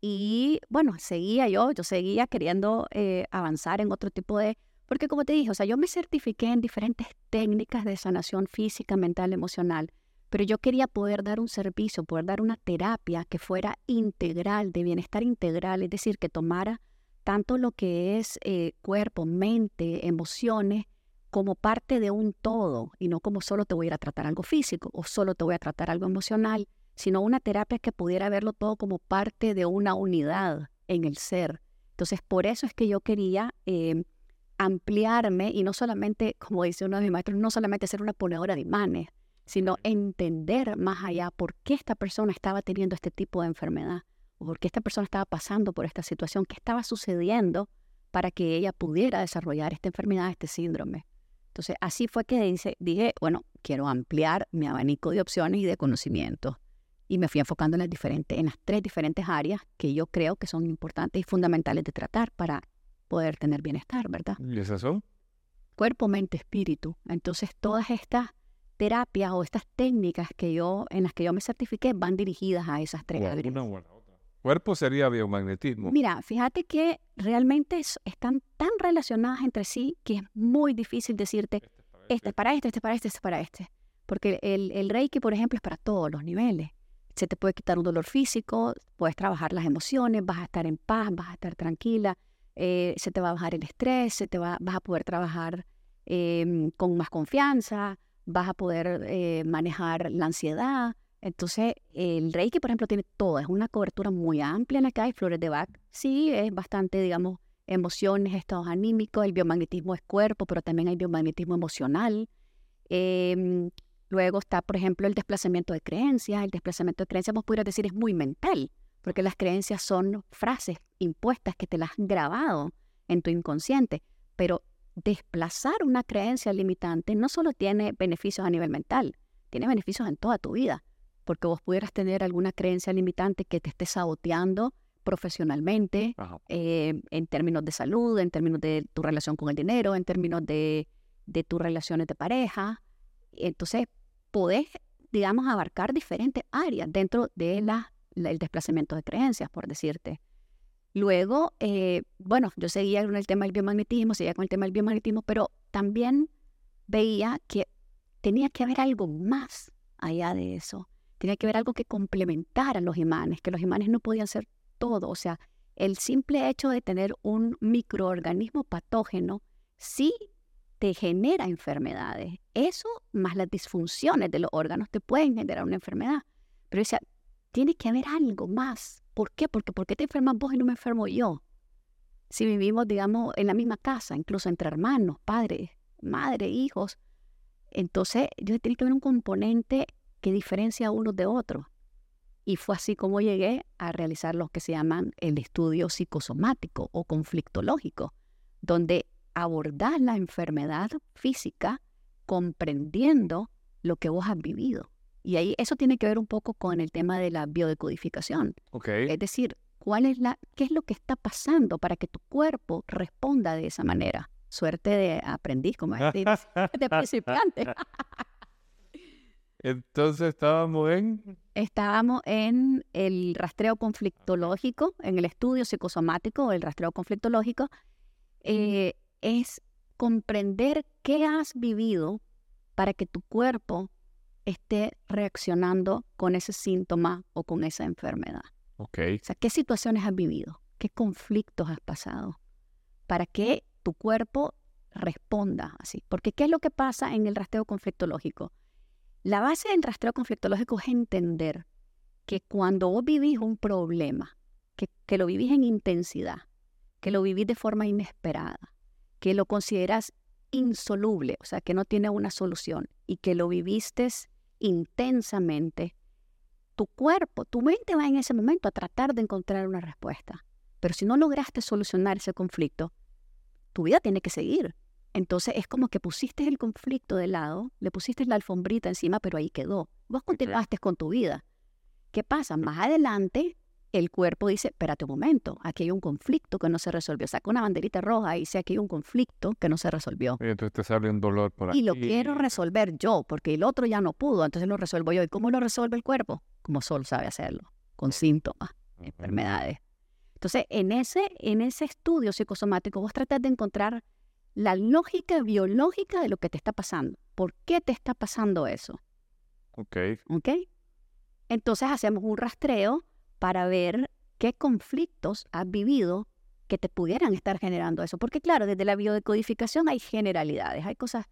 Y bueno, seguía yo, yo seguía queriendo eh, avanzar en otro tipo de porque como te dije, o sea, yo me certifiqué en diferentes técnicas de sanación física, mental, emocional, pero yo quería poder dar un servicio, poder dar una terapia que fuera integral, de bienestar integral, es decir, que tomara tanto lo que es eh, cuerpo, mente, emociones, como parte de un todo, y no como solo te voy a ir a tratar algo físico o solo te voy a tratar algo emocional, sino una terapia que pudiera verlo todo como parte de una unidad en el ser. Entonces, por eso es que yo quería... Eh, ampliarme y no solamente, como dice uno de mis maestros, no solamente ser una ponedora de imanes, sino entender más allá por qué esta persona estaba teniendo este tipo de enfermedad o por qué esta persona estaba pasando por esta situación, qué estaba sucediendo para que ella pudiera desarrollar esta enfermedad, este síndrome. Entonces, así fue que dice, dije, bueno, quiero ampliar mi abanico de opciones y de conocimientos. Y me fui enfocando en las, diferentes, en las tres diferentes áreas que yo creo que son importantes y fundamentales de tratar para poder tener bienestar, ¿verdad? ¿Y es eso? Cuerpo, mente, espíritu. Entonces, todas estas terapias o estas técnicas que yo, en las que yo me certifiqué van dirigidas a esas tres áreas. Una otra. Cuerpo sería biomagnetismo. Mira, fíjate que realmente están tan relacionadas entre sí que es muy difícil decirte, este, este es para este, este es para este, este es para este. Porque el, el Reiki, por ejemplo, es para todos los niveles. Se te puede quitar un dolor físico, puedes trabajar las emociones, vas a estar en paz, vas a estar tranquila, eh, se te va a bajar el estrés, se te va, vas a poder trabajar em, con más confianza, vas a poder eh, manejar la ansiedad. Entonces, el Reiki, por ejemplo, tiene todo, es una cobertura muy amplia en la que hay flores de Bach. Sí, es bastante, digamos, emociones, estados anímicos, el biomagnetismo es cuerpo, pero también hay biomagnetismo emocional. Em, luego está, por ejemplo, el desplazamiento de creencias. El desplazamiento de creencias, vos pudieras decir, es muy mental porque las creencias son frases impuestas que te las han grabado en tu inconsciente, pero desplazar una creencia limitante no solo tiene beneficios a nivel mental, tiene beneficios en toda tu vida, porque vos pudieras tener alguna creencia limitante que te esté saboteando profesionalmente, eh, en términos de salud, en términos de tu relación con el dinero, en términos de, de tus relaciones de pareja. Entonces, podés, digamos, abarcar diferentes áreas dentro de la el desplazamiento de creencias, por decirte. Luego, eh, bueno, yo seguía con el tema del biomagnetismo, seguía con el tema del biomagnetismo, pero también veía que tenía que haber algo más allá de eso. Tenía que haber algo que complementara los imanes, que los imanes no podían ser todo. O sea, el simple hecho de tener un microorganismo patógeno sí te genera enfermedades. Eso más las disfunciones de los órganos te pueden generar una enfermedad. Pero decía, tiene que haber algo más. ¿Por qué? Porque ¿por qué te enfermas vos y no me enfermo yo? Si vivimos, digamos, en la misma casa, incluso entre hermanos, padres, madre, hijos, entonces tiene que haber un componente que diferencia unos de otros. Y fue así como llegué a realizar lo que se llaman el estudio psicosomático o conflictológico, donde abordás la enfermedad física comprendiendo lo que vos has vivido. Y ahí eso tiene que ver un poco con el tema de la biodecodificación. Es decir, cuál es la, qué es lo que está pasando para que tu cuerpo responda de esa manera. Suerte de aprendiz, como decir, de principiante. Entonces estábamos en... Estábamos en el rastreo conflictológico, en el estudio psicosomático, el rastreo conflictológico. Eh, es comprender qué has vivido para que tu cuerpo esté reaccionando con ese síntoma o con esa enfermedad. Ok. O sea, ¿qué situaciones has vivido? ¿Qué conflictos has pasado? Para que tu cuerpo responda así. Porque ¿qué es lo que pasa en el rastreo conflictológico? La base del rastreo conflictológico es entender que cuando vos vivís un problema, que, que lo vivís en intensidad, que lo vivís de forma inesperada, que lo consideras insoluble, o sea, que no tiene una solución y que lo viviste intensamente, tu cuerpo, tu mente va en ese momento a tratar de encontrar una respuesta. Pero si no lograste solucionar ese conflicto, tu vida tiene que seguir. Entonces es como que pusiste el conflicto de lado, le pusiste la alfombrita encima, pero ahí quedó. Vos continuaste con tu vida. ¿Qué pasa? Más adelante, el cuerpo dice, espérate un momento, aquí hay un conflicto que no se resolvió. Saca una banderita roja y dice, aquí hay un conflicto que no se resolvió. Y entonces te sale un dolor por aquí. Y lo quiero resolver yo, porque el otro ya no pudo, entonces lo resuelvo yo. ¿Y cómo lo resuelve el cuerpo? Como solo sabe hacerlo, con síntomas, enfermedades. Entonces, en ese, en ese estudio psicosomático, vos tratás de encontrar la lógica biológica de lo que te está pasando. ¿Por qué te está pasando eso? Ok. Ok. Entonces hacemos un rastreo para ver qué conflictos has vivido que te pudieran estar generando eso. Porque claro, desde la biodecodificación hay generalidades, hay cosas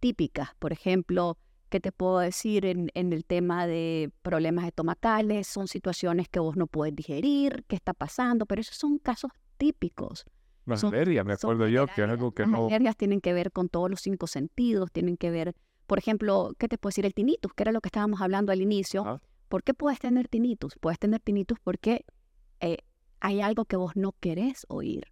típicas. Por ejemplo, ¿qué te puedo decir en, en el tema de problemas estomacales? Son situaciones que vos no puedes digerir, qué está pasando, pero esos son casos típicos. Las alergias, me acuerdo yo, que es algo que no... Las alergias tienen que ver con todos los cinco sentidos, tienen que ver, por ejemplo, ¿qué te puedo decir? El tinnitus, que era lo que estábamos hablando al inicio. ¿Por qué puedes tener tinnitus? Puedes tener tinnitus porque eh, hay algo que vos no querés oír.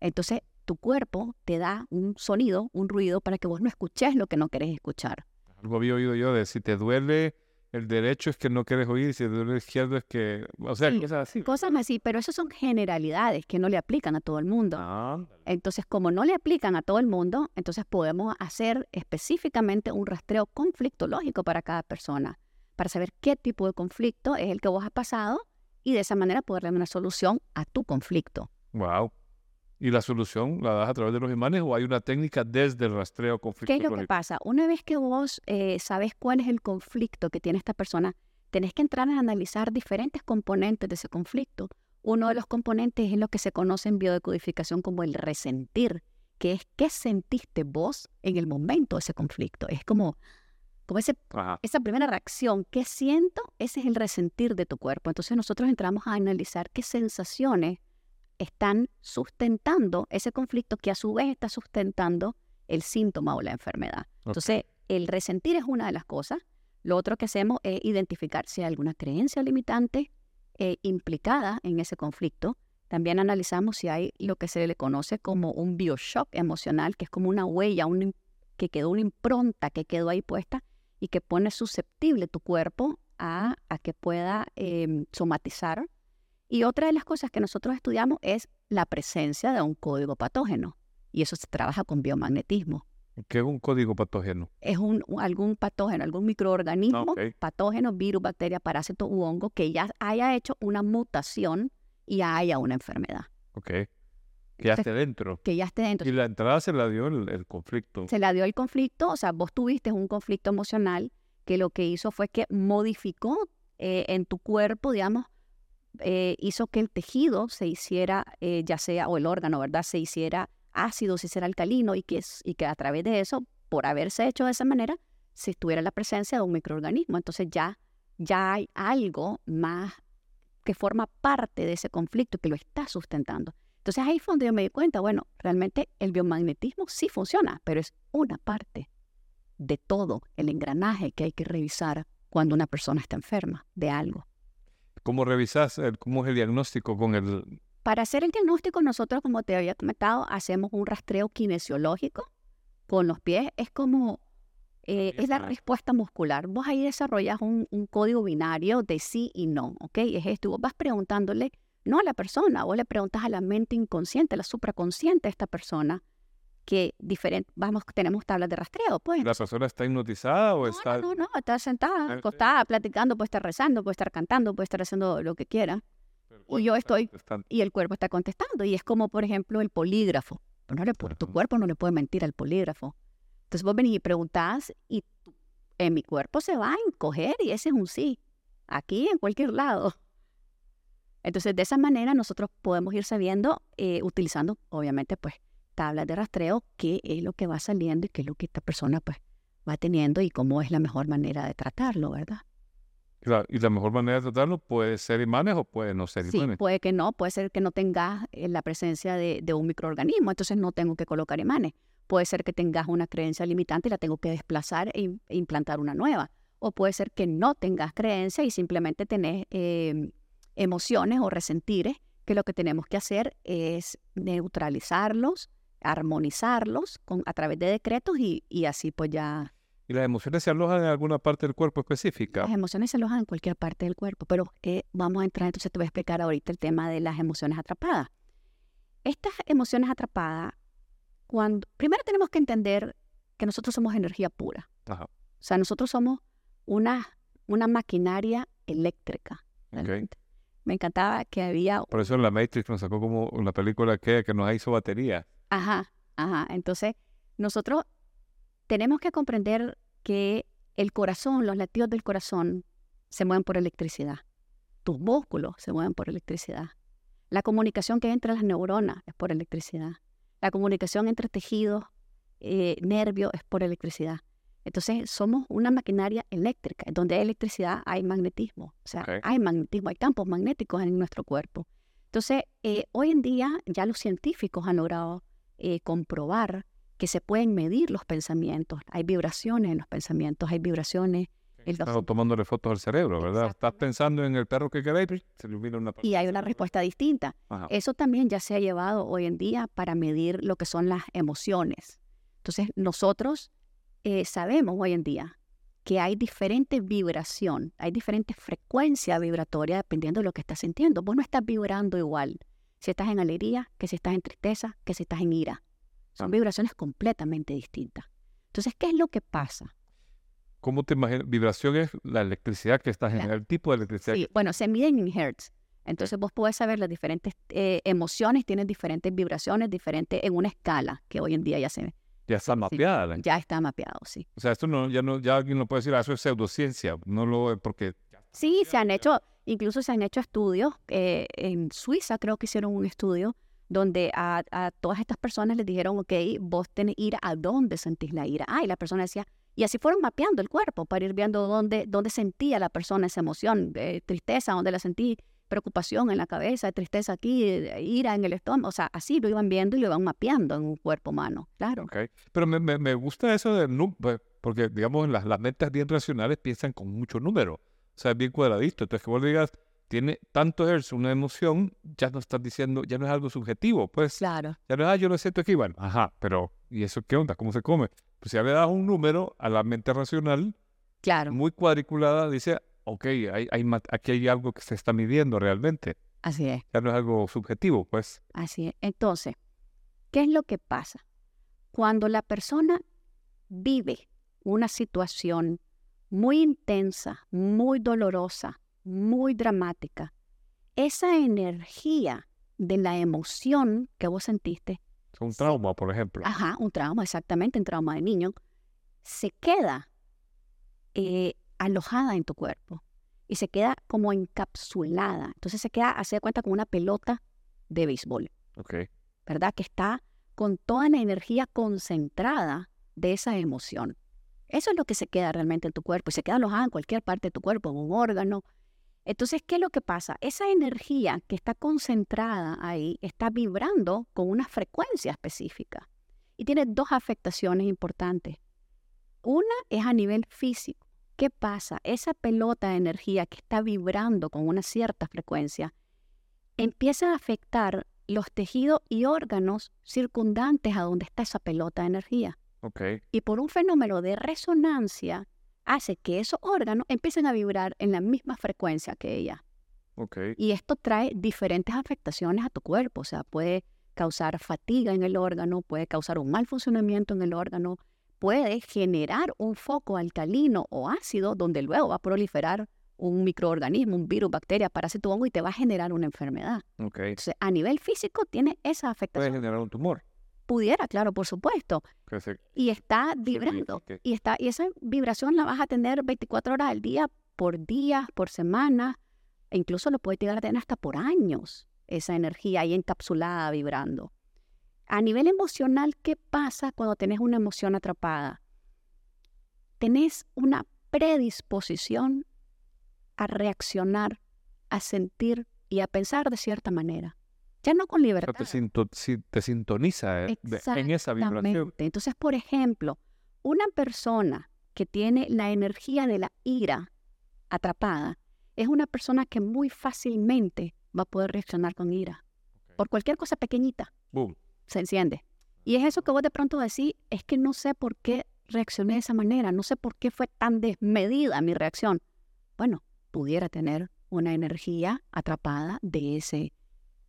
Entonces, tu cuerpo te da un sonido, un ruido, para que vos no escuches lo que no querés escuchar. Algo había oído yo de si te duele el derecho es que no quieres oír, si el izquierdo es que, o sea, cosas así. Cosas así, pero eso son generalidades que no le aplican a todo el mundo. entonces, como no le aplican a todo el mundo, entonces podemos hacer específicamente un rastreo conflictológico para cada persona, para saber qué tipo de conflicto es el que vos has pasado y de esa manera poder darle una solución a tu conflicto. Wow. ¿Y la solución la das a través de los imanes o hay una técnica desde el rastreo conflicto? ¿Qué es lo que pasa? Una vez que vos eh, sabes cuál es el conflicto que tiene esta persona, tenés que entrar a analizar diferentes componentes de ese conflicto. Uno de los componentes es lo que se conoce en biodecodificación como el resentir, que es qué sentiste vos en el momento de ese conflicto. Es como, como ese, esa primera reacción, ¿qué siento? Ese es el resentir de tu cuerpo. Entonces nosotros entramos a analizar qué sensaciones están sustentando ese conflicto que a su vez está sustentando el síntoma o la enfermedad. Entonces, el resentir es una de las cosas. Lo otro que hacemos es identificar si hay alguna creencia limitante eh, implicada en ese conflicto. También analizamos si hay lo que se le conoce como un bioshock emocional, que es como una huella, un, que quedó una impronta que quedó ahí puesta y que pone susceptible tu cuerpo a, que pueda em, somatizar y otra de las cosas que nosotros estudiamos es la presencia de un código patógeno. Y eso se trabaja con biomagnetismo. ¿Qué es un código patógeno? Es un, algún patógeno, algún microorganismo, patógeno, virus, bacteria, parásito u hongo que ya haya hecho una mutación y haya una enfermedad. Ok. Que ya esté dentro. Que ya esté dentro. Y la entrada se la dio el, conflicto. Se la dio el conflicto, o sea, vos tuviste un conflicto emocional que lo que hizo fue que modificó eh, en tu cuerpo, digamos, eh, hizo que el tejido se hiciera, eh, ya sea, o el órgano, ¿verdad? Se hiciera ácido, se hiciera alcalino y que, y que a través de eso, por haberse hecho de esa manera, se estuviera la presencia de un microorganismo. Entonces ya, ya hay algo más que forma parte de ese conflicto que lo está sustentando. Entonces ahí fue donde yo me di cuenta, bueno, realmente el biomagnetismo sí funciona, pero es una parte de todo el engranaje que hay que revisar cuando una persona está enferma de algo. ¿Cómo revisas, cómo es el diagnóstico con el...? Para hacer el diagnóstico nosotros, como te había comentado, hacemos un rastreo kinesiológico con los pies. Es como, eh, es la respuesta muscular. Vos ahí desarrollas un, código binario de sí y no, ¿ok? Es esto. Vos vas preguntándole no a la persona. Vos le preguntas a la mente inconsciente, la supraconsciente de esta persona, que diferente, vamos, tenemos tablas de rastreo, pues. ¿La persona está hipnotizada o no, está...? No, no, no, está sentada, acostada, platicando, puede estar rezando, puede estar cantando, puede estar haciendo lo que quiera. Y yo estoy, y el cuerpo está contestando. Y es como, por ejemplo, el polígrafo. No le, tu cuerpo no le puede mentir al polígrafo. Entonces vos venís y preguntás y en mi cuerpo se va a encoger y ese es un sí. Aquí, en cualquier lado. Entonces, de esa manera nosotros podemos ir sabiendo, eh, utilizando, obviamente, pues, tablas de rastreo, qué es lo que va saliendo y qué es lo que esta persona, pues, va teniendo y cómo es la mejor manera de tratarlo, ¿verdad? Claro, y la mejor manera de tratarlo puede ser imanes o puede no ser imanes. Sí, puede que no, puede ser que no tengas eh, la presencia de, de, un microorganismo, entonces no tengo que colocar imanes. Puede ser que tengas una creencia limitante y la tengo que desplazar e, implantar una nueva. O puede ser que no tengas creencia y simplemente tenés em, emociones o resentires que lo que tenemos que hacer es neutralizarlos, armonizarlos con, a través de decretos y, y así pues ya ¿Y las emociones se alojan en alguna parte del cuerpo específica? Las emociones se alojan en cualquier parte del cuerpo, pero eh, vamos a entrar, entonces te voy a explicar ahorita el tema de las emociones atrapadas. Estas emociones atrapadas, cuando primero tenemos que entender que nosotros somos energía pura. O sea, nosotros somos una, una maquinaria eléctrica. Me encantaba que había... Por eso en la Matrix nos sacó como una película que, que nos hizo batería. Ajá, ajá. Entonces, nosotros tenemos que comprender que el corazón, los latidos del corazón, se mueven por electricidad. Tus músculos se mueven por electricidad. La comunicación que hay entre las neuronas es por electricidad. La comunicación entre tejidos, eh, nervios, es por electricidad. Entonces, somos una maquinaria eléctrica. Donde hay electricidad, hay magnetismo. O sea, hay magnetismo, hay campos magnéticos en nuestro cuerpo. Entonces, eh, hoy en día ya los científicos han logrado eh, comprobar que se pueden medir los pensamientos. Hay vibraciones en los pensamientos, hay vibraciones. Estás tomándole fotos al cerebro, ¿verdad? Estás pensando en el perro que queréis, se ilumina una Y hay una respuesta distinta. Eso también ya se ha llevado hoy en día para medir lo que son las emociones. Entonces, nosotros eh, sabemos hoy en día que hay diferente vibración, hay diferente frecuencia vibratoria dependiendo de lo que estás sintiendo. Vos no estás vibrando igual si estás en alegría, que si estás en tristeza, que si estás en ira. Son vibraciones completamente distintas. Entonces, ¿qué es lo que pasa? ¿Cómo te imaginas? Vibración es la electricidad que está generando, el tipo de electricidad. Sí, bueno, se miden en hertz. Entonces vos podés saber las diferentes eh, emociones, tienen diferentes vibraciones, diferentes en una escala que hoy en día ya se ya está mapeada. ya está mapeado, sí. O sea, esto no, ya no, ya alguien no puede decir, ah, eso es pseudociencia, no lo porque. Sí, se han hecho, incluso se han hecho estudios. Eh, en Suiza creo que hicieron un estudio donde a, todas estas personas les dijeron, ok, vos tenés ira, ¿a dónde sentís la ira? Ah, y la persona decía, y así fueron mapeando el cuerpo para ir viendo dónde, dónde sentía la persona esa emoción, de tristeza, dónde la sentí, preocupación en la cabeza, tristeza aquí, ira en el estómago, o sea, así lo iban viendo y lo iban mapeando en un cuerpo humano, claro. Okay. Pero me, me, gusta eso de, pues, porque digamos, las, las mentes bien racionales piensan con mucho número, o sea, es bien cuadradito, entonces que vos digas, tiene tanto hertz una emoción, ya no estás diciendo, ya no es algo subjetivo, pues. Claro. Ya no es, ah, yo lo siento aquí, bueno, ajá, pero ¿y eso qué onda? ¿Cómo se come? Pues ya le das un número a la mente racional, claro. muy cuadriculada, dice, ok, hay, hay, aquí hay algo que se está midiendo realmente. Así es. Ya no es algo subjetivo, pues. Así es. Entonces, ¿qué es lo que pasa? Cuando la persona vive una situación muy intensa, muy dolorosa, muy dramática, esa energía de la emoción que vos sentiste. Un trauma, por ejemplo. Ajá, un trauma, exactamente, un trauma de niño, se queda eh, alojada en tu cuerpo y se queda como encapsulada. Entonces se queda, hace de cuenta, como una pelota de béisbol. Ok. ¿Verdad? Que está con toda la energía concentrada de esa emoción. Eso es lo que se queda realmente en tu cuerpo y se queda alojada en cualquier parte de tu cuerpo, en un órgano, entonces, ¿qué es lo que pasa? Esa energía que está concentrada ahí está vibrando con una frecuencia específica y tiene dos afectaciones importantes. Una es a nivel físico. ¿Qué pasa? Esa pelota de energía que está vibrando con una cierta frecuencia empieza a afectar los tejidos y órganos circundantes a donde está esa pelota de energía. Okay. Y por un fenómeno de resonancia, hace que esos órganos empiecen a vibrar en la misma frecuencia que ella. Y esto trae diferentes afectaciones a tu cuerpo, o sea, puede causar fatiga en el órgano, puede causar un mal funcionamiento en el órgano, puede generar un foco alcalino o ácido donde luego va a proliferar un microorganismo, un virus, bacteria, parásito, hongo y te va a generar una enfermedad. Entonces, a nivel físico tiene esa afectación. Puede generar un tumor. Pudiera, claro, por supuesto. Y está vibrando. Y, está, y esa vibración la vas a tener 24 horas al día, por día, por semana, e incluso lo puede llegar a tener hasta por años, esa energía ahí encapsulada, vibrando. A nivel emocional, ¿qué pasa cuando tenés una emoción atrapada? Tenés una predisposición a reaccionar, a sentir y a pensar de cierta manera. Ya no con libertad. te, te, sintoniza eh, en esa vibración. Entonces, por ejemplo, una persona que tiene la energía de la ira atrapada es una persona que muy fácilmente va a poder reaccionar con ira. Por cualquier cosa pequeñita. Boom. Se enciende. Y es eso que vos de pronto decís, es que no sé por qué reaccioné de esa manera, no sé por qué fue tan desmedida mi reacción. Bueno, pudiera tener una energía atrapada de ese,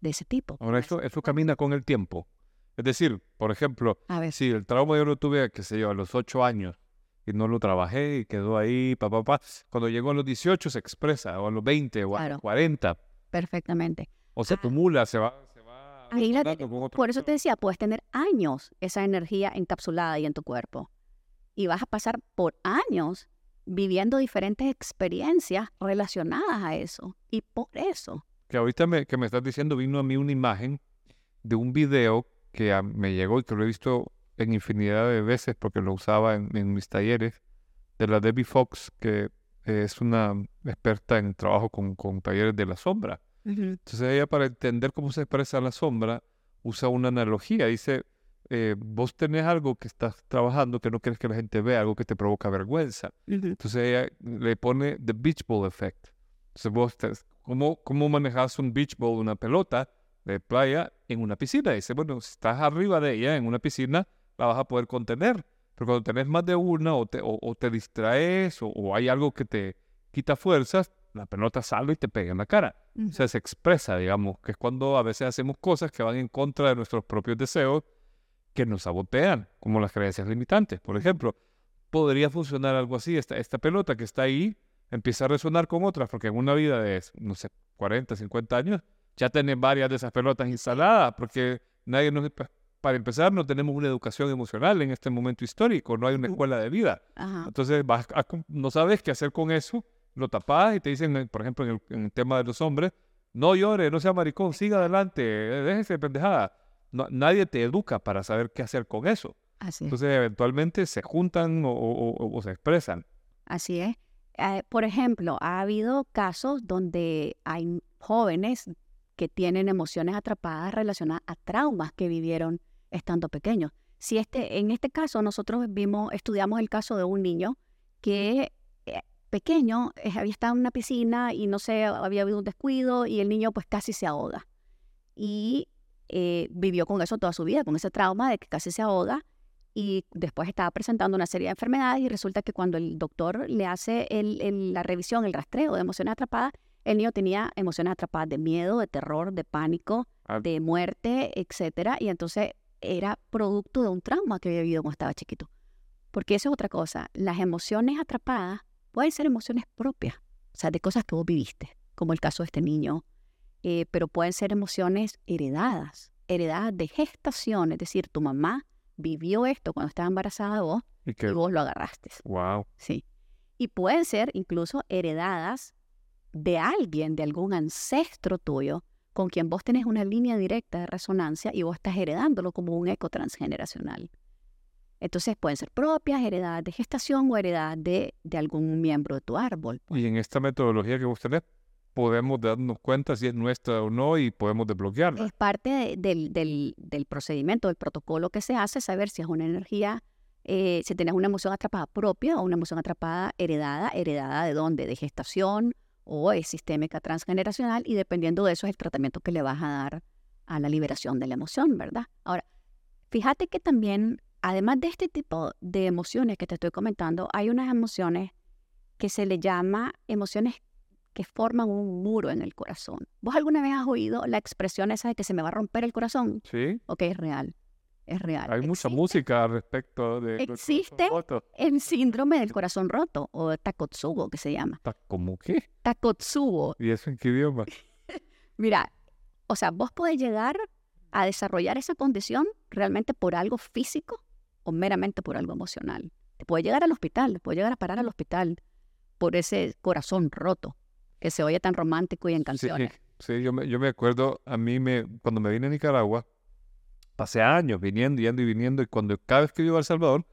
de ese tipo. Ahora, eso, eso camina con el tiempo. Es decir, por ejemplo, si el trauma yo lo tuve, qué sé yo, a los ocho años y no lo trabajé y quedó ahí, papá, papá, cuando llegó a los 18 se expresa, o a los 20 o a los 40. Perfectamente. O se acumula, se va... Por eso te decía, puedes tener años esa energía encapsulada ahí en tu cuerpo. Y vas a pasar por años viviendo diferentes experiencias relacionadas a eso. Y por eso. Que ahorita me, que me estás diciendo, vino a mí una imagen de un video que me llegó y que lo he visto en infinidad de veces porque lo usaba en, mis talleres, de la Debbie Fox, que es una experta en trabajo con, con talleres de la sombra. Entonces ella para entender cómo se expresa la sombra usa una analogía. Dice, eh, vos tenés algo que estás trabajando que no quieres que la gente vea, algo que te provoca vergüenza. Entonces ella le pone the beach ball effect. Entonces vos, ¿cómo, ¿cómo manejas un beach ball, una pelota de playa en una piscina? Dice, bueno, si estás arriba de ella en una piscina, la vas a poder contener. Pero cuando tenés más de una o te, o, te distraes o, hay algo que te quita fuerzas, la pelota sale y te pega en la cara. O sea, se expresa, digamos, que es cuando a veces hacemos cosas que van en contra de nuestros propios deseos que nos sabotean, como las creencias limitantes. Por ejemplo, podría funcionar algo así, esta, esta pelota que está ahí empieza a resonar con otras, porque en una vida de, no sé, 40, 50 años, ya tienen varias de esas pelotas instaladas, porque nadie nos... Para empezar, no tenemos una educación emocional en este momento histórico, no hay una escuela de vida. Entonces, vas no sabes qué hacer con eso, lo tapas y te dicen, por ejemplo, en el, en el tema de los hombres, no llore, no sea maricón, siga adelante, déjese de pendejada nadie te educa para saber qué hacer con eso. Así Entonces, eventualmente se juntan o, se expresan. Así es. Eh, por ejemplo, ha habido casos donde hay jóvenes que tienen emociones atrapadas relacionadas a traumas que vivieron estando pequeños. Si este, en este caso nosotros vimos, estudiamos el caso de un niño que eh, pequeño eh, había estado en una piscina y no sé, había habido un descuido y el niño pues casi se ahoga. Y eh, vivió con eso toda su vida, con ese trauma de que casi se ahoga y después estaba presentando una serie de enfermedades y resulta que cuando el doctor le hace la revisión, el rastreo de emociones atrapadas, el niño tenía emociones atrapadas de miedo, de terror, de pánico, ah. de muerte, etcétera, y entonces era producto de un trauma que había vivido cuando estaba chiquito. Porque eso es otra cosa, las emociones atrapadas pueden ser emociones propias, o sea, de cosas que vos viviste, como el caso de este niño eh, pero pueden ser emociones heredadas, heredadas de gestación, es decir, tu mamá vivió esto cuando estaba embarazada de vos y, vos lo agarraste. Wow. Sí. Y pueden ser incluso heredadas de alguien, de algún ancestro tuyo, con quien vos tenés una línea directa de resonancia y vos estás heredándolo como un eco transgeneracional. Entonces pueden ser propias, heredadas de gestación o heredadas de, de algún miembro de tu árbol. Y en esta metodología que vos tenés, podemos darnos cuenta si es nuestra o no y podemos desbloquearla. Es parte del, del, del, procedimiento, del protocolo que se hace, saber si es una energía, eh, si tienes una emoción atrapada propia o una emoción atrapada heredada, heredada de dónde, de gestación o es sistémica transgeneracional y dependiendo de eso es el tratamiento que le vas a dar a la liberación de la emoción, ¿verdad? Ahora, fíjate que también, además de este tipo de emociones que te estoy comentando, hay unas emociones que se le llama emociones que forman un muro en el corazón. ¿Vos alguna vez has oído la expresión esa de que se me va a romper el corazón? Sí. Ok, es real. Es real. Hay mucha música al respecto de. Existe el síndrome del corazón roto o Takotsubo, que se llama. ¿Cómo qué? Takotsubo. ¿Y eso en qué idioma? Mira, o sea, vos podés llegar a desarrollar esa condición realmente por algo físico o meramente por algo emocional. Te puede llegar al hospital, te puede llegar a parar al hospital por ese corazón roto que se oye tan romántico y en canciones. Sí, yo, me, yo me acuerdo, a mí me, cuando me vine a Nicaragua, pasé años viniendo, yendo y viniendo, y cuando cada vez que iba a El Salvador,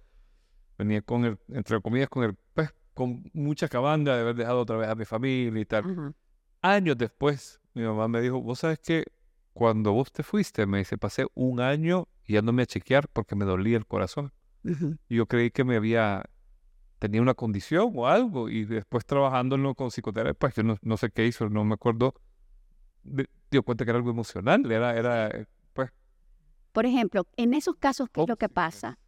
venía con el, entre comillas, con el, pues, con mucha cabanda de haber dejado otra vez a mi familia y tal. Años después, mi mamá me dijo, vos sabes que cuando vos te fuiste, me dice, pasé un año yéndome a chequear porque me dolía el corazón. Yo creí que me había, tenía una condición o algo, y después trabajándolo con psicoterapia, pues yo no, no sé qué hizo, no me acuerdo, dio cuenta que era algo emocional, era, era, eh, pues... Por ejemplo, en esos casos, ¿qué es lo que pasa?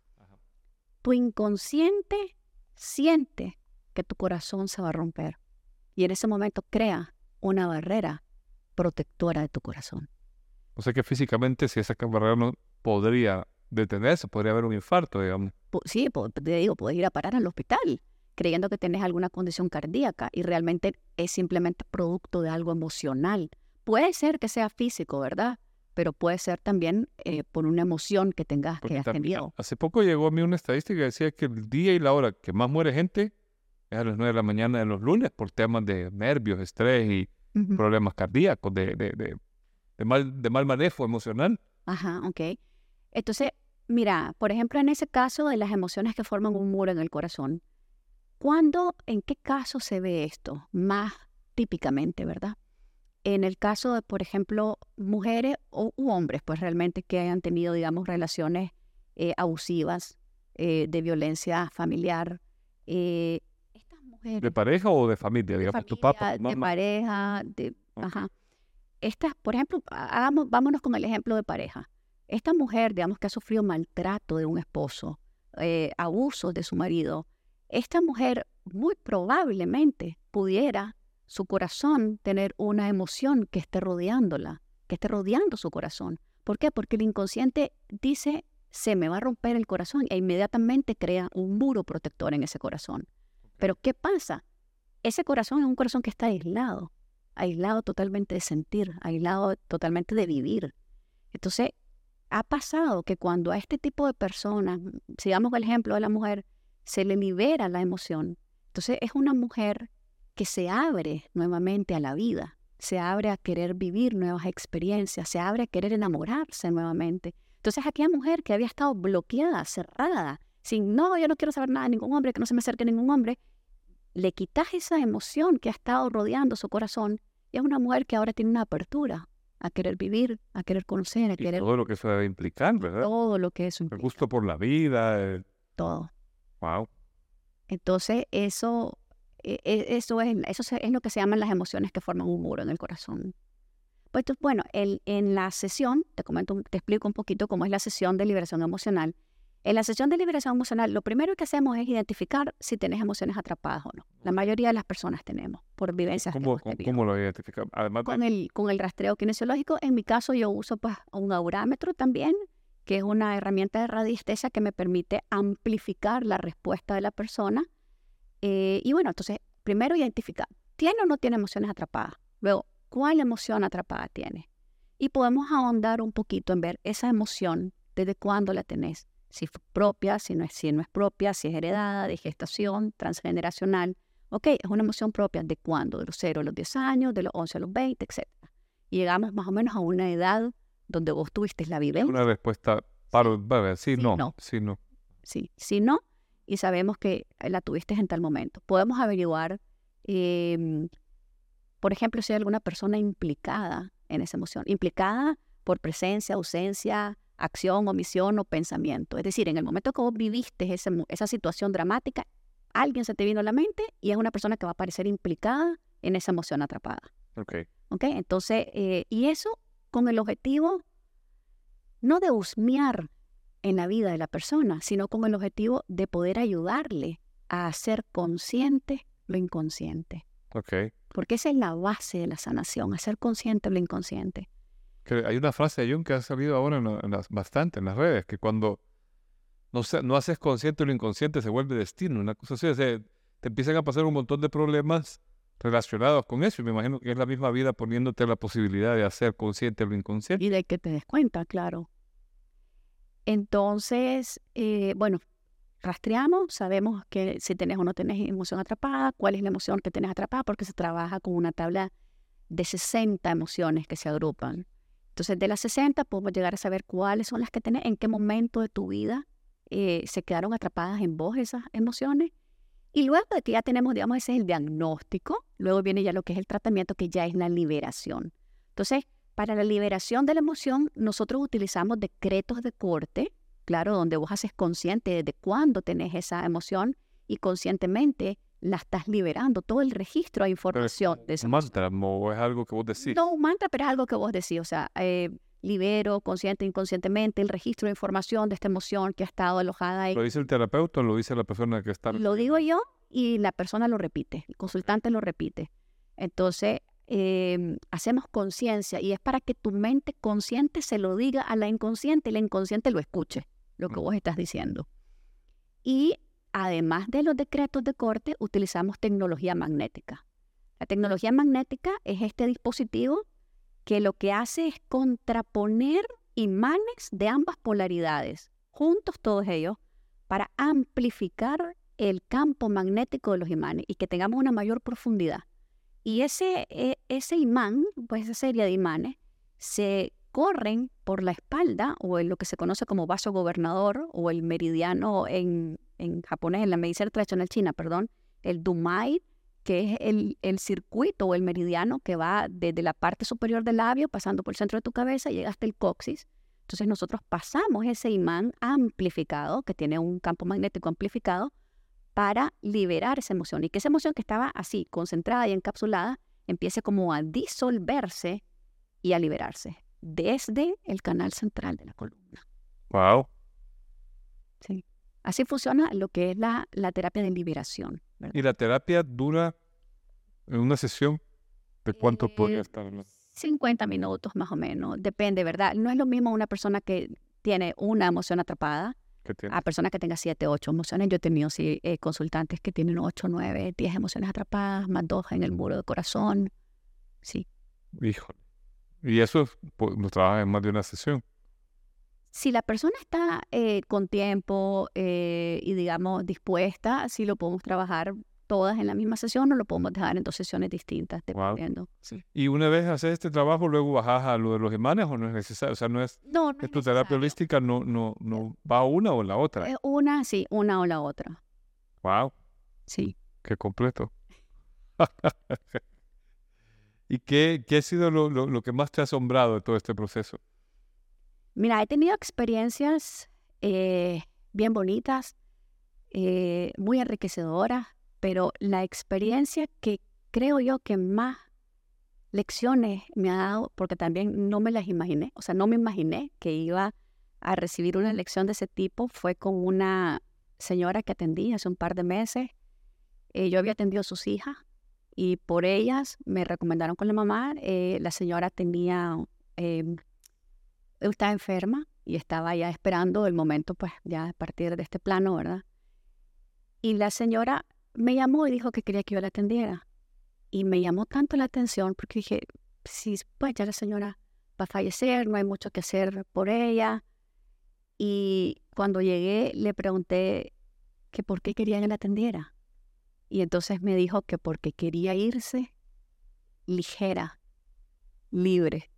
Tu inconsciente siente que tu corazón se va a romper y en ese momento crea una barrera protectora de tu corazón. O sea que físicamente si esa barrera no podría detenerse, podría haber un infarto, digamos. Sí, te digo, puedes ir a parar al hospital creyendo que tienes alguna condición cardíaca y realmente es simplemente producto de algo emocional. Puede ser que sea físico, ¿verdad? Pero puede ser también eh, por una emoción que tengas que has tenido. Hace poco llegó a mí una estadística que decía que el día y la hora que más muere gente es a las 9 de la mañana de los lunes por temas de nervios, estrés y problemas cardíacos, de, de, de mal, de mal manejo emocional. Ajá, ok. Entonces, mira, por ejemplo, en ese caso de las emociones que forman un muro en el corazón, ¿cuándo, en qué caso se ve esto más típicamente, verdad? En el caso de, por ejemplo, mujeres o u hombres, pues realmente que hayan tenido, digamos, relaciones eh, abusivas, eh, de violencia familiar. Eh, estas mujeres, ¿De pareja o de familia? De, tu papá, de pareja, de, ajá esta, por ejemplo, hagamos, vámonos con el ejemplo de pareja. Esta mujer, digamos, que ha sufrido maltrato de un esposo, eh, abusos de su marido, esta mujer muy probablemente pudiera su corazón tener una emoción que esté rodeándola, que esté rodeando su corazón. ¿Por qué? Porque el inconsciente dice, se me va a romper el corazón e inmediatamente crea un muro protector en ese corazón. Pero ¿qué pasa? Ese corazón es un corazón que está aislado aislado totalmente de sentir, aislado totalmente de vivir. Entonces, ha pasado que cuando a este tipo de personas, sigamos el ejemplo de la mujer, se le libera la emoción, entonces es una mujer que se abre nuevamente a la vida, se abre a querer vivir nuevas experiencias, se abre a querer enamorarse nuevamente. Entonces aquella mujer que había estado bloqueada, cerrada, sin, no, yo no quiero saber nada de ningún hombre, que no se me acerque ningún hombre, le quitas esa emoción que ha estado rodeando su corazón y es una mujer que ahora tiene una apertura a querer vivir, a querer conocer, a querer... Todo lo que eso debe implicar, ¿verdad? Todo lo que eso implica. El gusto por la vida. Todo. Wow. Entonces, eso, e, e, eso, es, eso es lo que se llaman las emociones que forman un muro en el corazón. Pues, bueno, el, en la sesión, te comento, te explico un poquito cómo es la sesión de liberación emocional. En la sesión de liberación emocional, lo primero que hacemos es identificar si tenés emociones atrapadas o no. La mayoría de las personas tenemos por vivencias. ¿Cómo, ¿cómo lo identificamos? Además con, el, con el rastreo kinesiológico, en mi caso yo uso pues, un aurámetro también, que es una herramienta de radiestesia que me permite amplificar la respuesta de la persona. Eh, y bueno, entonces, primero identificar, ¿tiene o no tiene emociones atrapadas? Luego, ¿cuál emoción atrapada tiene? Y podemos ahondar un poquito en ver esa emoción, desde cuándo la tenés si es propia, si no es, si no es propia, si es heredada, de gestación, transgeneracional. Ok, es una emoción propia de cuándo, de los 0 a los 10 años, de los 11 a los 20, etc. Y llegamos más o menos a una edad donde vos tuviste la vivencia. Una respuesta para, sí, sí, no, sí, no. Sí, sí, no, y sabemos que la tuviste en tal momento. Podemos averiguar, em, por ejemplo, si hay alguna persona implicada en esa emoción, implicada por presencia, ausencia, acción, omisión o pensamiento. Es decir, en el momento que vos viviste esa situación dramática, alguien se te vino a la mente y es una persona que va a parecer implicada en esa emoción atrapada. Ok. Ok, entonces, eh, y eso con el objetivo no de husmear en la vida de la persona, sino con el objetivo de poder ayudarle a hacer consciente lo inconsciente. Ok. Porque esa es la base de la sanación, hacer consciente lo inconsciente. Hay una frase de Jung que ha salido ahora en, bastante en las redes, que cuando no, haces consciente lo inconsciente se vuelve destino, una cosa así. te empiezan a pasar un montón de problemas relacionados con eso. Y me imagino que es la misma vida poniéndote la posibilidad de hacer consciente lo inconsciente. Y de que te des cuenta, claro. Entonces, eh, bueno, rastreamos, sabemos que si tenés o no tenés emoción atrapada, cuál es la emoción que tenés atrapada, porque se trabaja con una tabla de 60 emociones que se agrupan. Entonces, de las 60 podemos llegar a saber cuáles son las que tenés, en qué momento de tu vida eh, se quedaron atrapadas en vos esas emociones. Y luego de que ya tenemos, digamos, ese es el diagnóstico, luego viene ya lo que es el tratamiento, que ya es la liberación. Entonces, para la liberación de la emoción, nosotros utilizamos decretos de corte, claro, donde vos haces consciente de cuándo tenés esa emoción y conscientemente la estás liberando, todo el registro de información. ¿Es un mantra o es algo que vos decís? No, un mantra, pero es algo que vos decís, o sea, eh, libero consciente e inconscientemente el registro de información de esta emoción que ha estado alojada ahí. ¿Lo dice el terapeuta o lo dice la persona que está? Lo digo yo y la persona lo repite, el consultante lo repite. Entonces, em, hacemos conciencia y es para que tu mente consciente se lo diga a la inconsciente y la inconsciente lo escuche lo que vos estás diciendo. Y además de los decretos de corte, utilizamos tecnología magnética. La tecnología magnética es este dispositivo que lo que hace es contraponer imanes de ambas polaridades, juntos todos ellos, para amplificar el campo magnético de los imanes y que tengamos una mayor profundidad. Y ese, e, ese imán, pues esa serie de imanes, se corren por la espalda o en lo que se conoce como vaso gobernador o el meridiano en, en japonés, en la medicina tradicional china, perdón, el dumai, que es el, el, circuito o el meridiano que va desde la parte superior del labio, pasando por el centro de tu cabeza, llega hasta el coxis. Entonces nosotros pasamos ese imán amplificado, que tiene un campo magnético amplificado, para liberar esa emoción y que esa emoción que estaba así, concentrada y encapsulada, empiece como a disolverse y a liberarse desde el canal central de la columna. Wow. Sí. Así funciona lo que es la, la terapia de liberación. ¿Y la terapia dura en una sesión? ¿De cuánto podría estar? 50 minutos más o menos, depende, ¿verdad? No es lo mismo una persona que tiene una emoción atrapada a persona que tenga 7, 8 emociones. Yo he tenido sí, eh, consultantes que tienen 8, 9, 10 emociones atrapadas, más dos en el muro de corazón. Sí. Híjole. Y eso lo trabaja en más de una sesión. Si la persona está eh, con tiempo eh, y, digamos, dispuesta, sí lo podemos trabajar todas en la misma sesión o lo podemos dejar en dos sesiones distintas, dependiendo. Y una vez haces este trabajo, luego bajas a lo de los imanes o no es necesario. O sea, no es, no, no es tu terapia holística, no, no, no va una o la otra. una, sí, una o la otra. Wow. Sí. Qué completo. ¿Y qué, qué ha sido lo, lo, que más te ha asombrado de todo este proceso? Mira, he tenido experiencias eh, bien bonitas, eh, muy enriquecedoras, pero la experiencia que creo yo que más lecciones me ha dado, porque también no me las imaginé, o sea, no me imaginé que iba a recibir una lección de ese tipo, fue con una señora que atendí hace un par de meses. Eh, yo había atendido a sus hijas y por ellas me recomendaron con la mamá. Eh, la señora tenía, eh, estaba enferma y estaba ya esperando el momento, pues ya a partir de este plano, ¿verdad? Y la señora me llamó y dijo que quería que yo la atendiera. Y me llamó tanto la atención porque dije, sí, pues ya la señora va a fallecer, no hay mucho que hacer por ella. Y cuando llegué le pregunté que por qué quería que la atendiera. Y entonces me dijo que porque quería irse ligera, libre.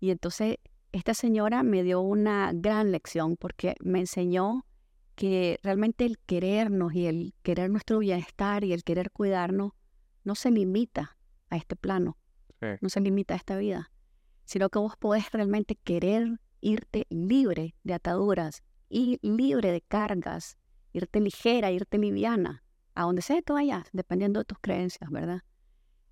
Y entonces esta señora me dio una gran lección porque me enseñó que realmente el querernos y el querer nuestro bienestar y el querer cuidarnos no se limita a este plano, no se limita a esta vida, sino que vos podés realmente querer irte libre de ataduras y libre de cargas, irte ligera, irte liviana a donde sea que vayas, dependiendo de tus creencias, ¿verdad?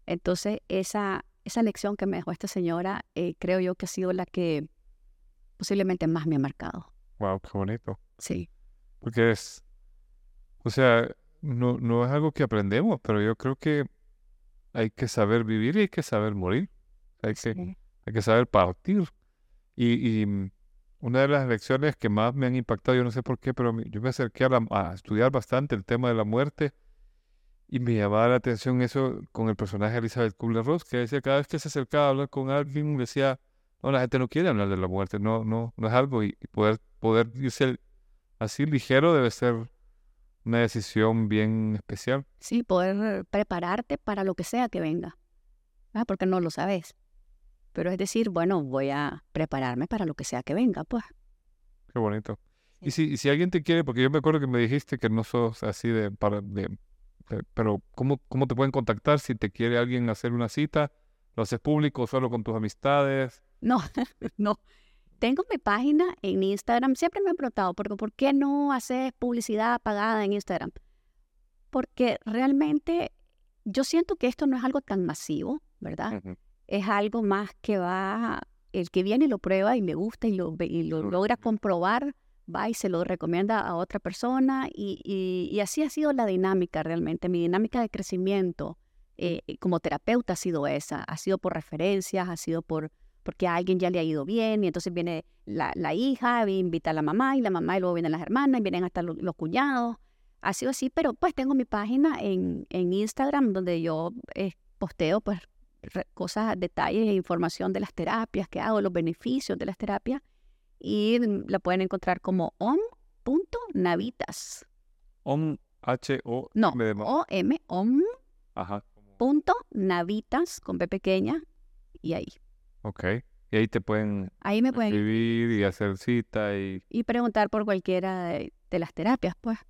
Entonces, esa, esa lección que me dejó esta señora, eh, creo yo que ha sido la que posiblemente más me ha marcado. Wow, qué bonito. Sí. Porque es, o sea, no, no es algo que aprendemos, pero yo creo que hay que saber vivir y hay que saber morir. Hay, que, hay que saber partir. Y, mm, una de las lecciones que más me han impactado, yo no sé por qué, pero yo me acerqué a, estudiar bastante el tema de la muerte y me llamaba la atención eso con el personaje de Elizabeth Kubler-Ross, que decía cada vez que se acercaba a hablar con alguien, decía, no, la gente no quiere hablar de la muerte, no, no, no es algo, y, poder, poder irse así ligero debe ser una decisión bien especial. Sí, poder prepararte para lo que sea que venga, porque no lo sabes. Pero es decir, bueno, voy a prepararme para lo que sea que venga, pues. Qué bonito. Y si, si alguien te quiere, porque yo me acuerdo que me dijiste que no sos así de, para, de, pero ¿cómo, ¿cómo te pueden contactar si te quiere alguien hacer una cita? ¿Lo haces público solo con tus amistades? No, no. Tengo mi página en Instagram. Siempre me han preguntado, ¿por qué no haces publicidad pagada en Instagram? Porque realmente yo siento que esto no es algo tan masivo, ¿verdad? Es algo más que va, el que viene y lo prueba y le gusta y lo, y lo logra comprobar, va y se lo recomienda a otra persona y, y, así ha sido la dinámica realmente. Mi dinámica de crecimiento eh, como terapeuta ha sido esa, ha sido por referencias, ha sido por porque a alguien ya le ha ido bien y entonces viene la, la hija, invita a la mamá y la mamá y luego vienen las hermanas y vienen hasta los, cuñados. Ha sido así, pero pues tengo mi página en, en Instagram donde yo eh, posteo pues cosas, detalles e información de las terapias que hago, los beneficios de las terapias y la pueden encontrar como om.navitas. Om, H-O. No, O-M, om. Ajá. Punto navitas con P pequeña y ahí. Ok. Y ahí te pueden ahí me pueden escribir y hacer cita y... Y preguntar por cualquiera de, las terapias, pues.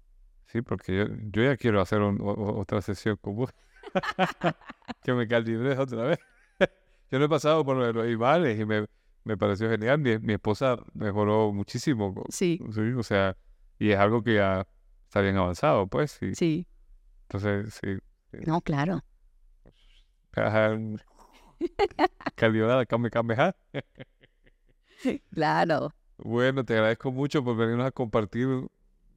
Sí, porque yo, yo ya quiero hacer otra sesión con vos. que me calibre otra vez. yo no he pasado por los animales y me, me pareció genial. Mi, mi, esposa mejoró muchísimo. Sí. sí. O sea, y es algo que ya está bien avanzado, pues. Sí. sí. Entonces, sí. No, claro. Calidad, cambio, cambio. claro. Bueno, te agradezco mucho por venirnos a compartir.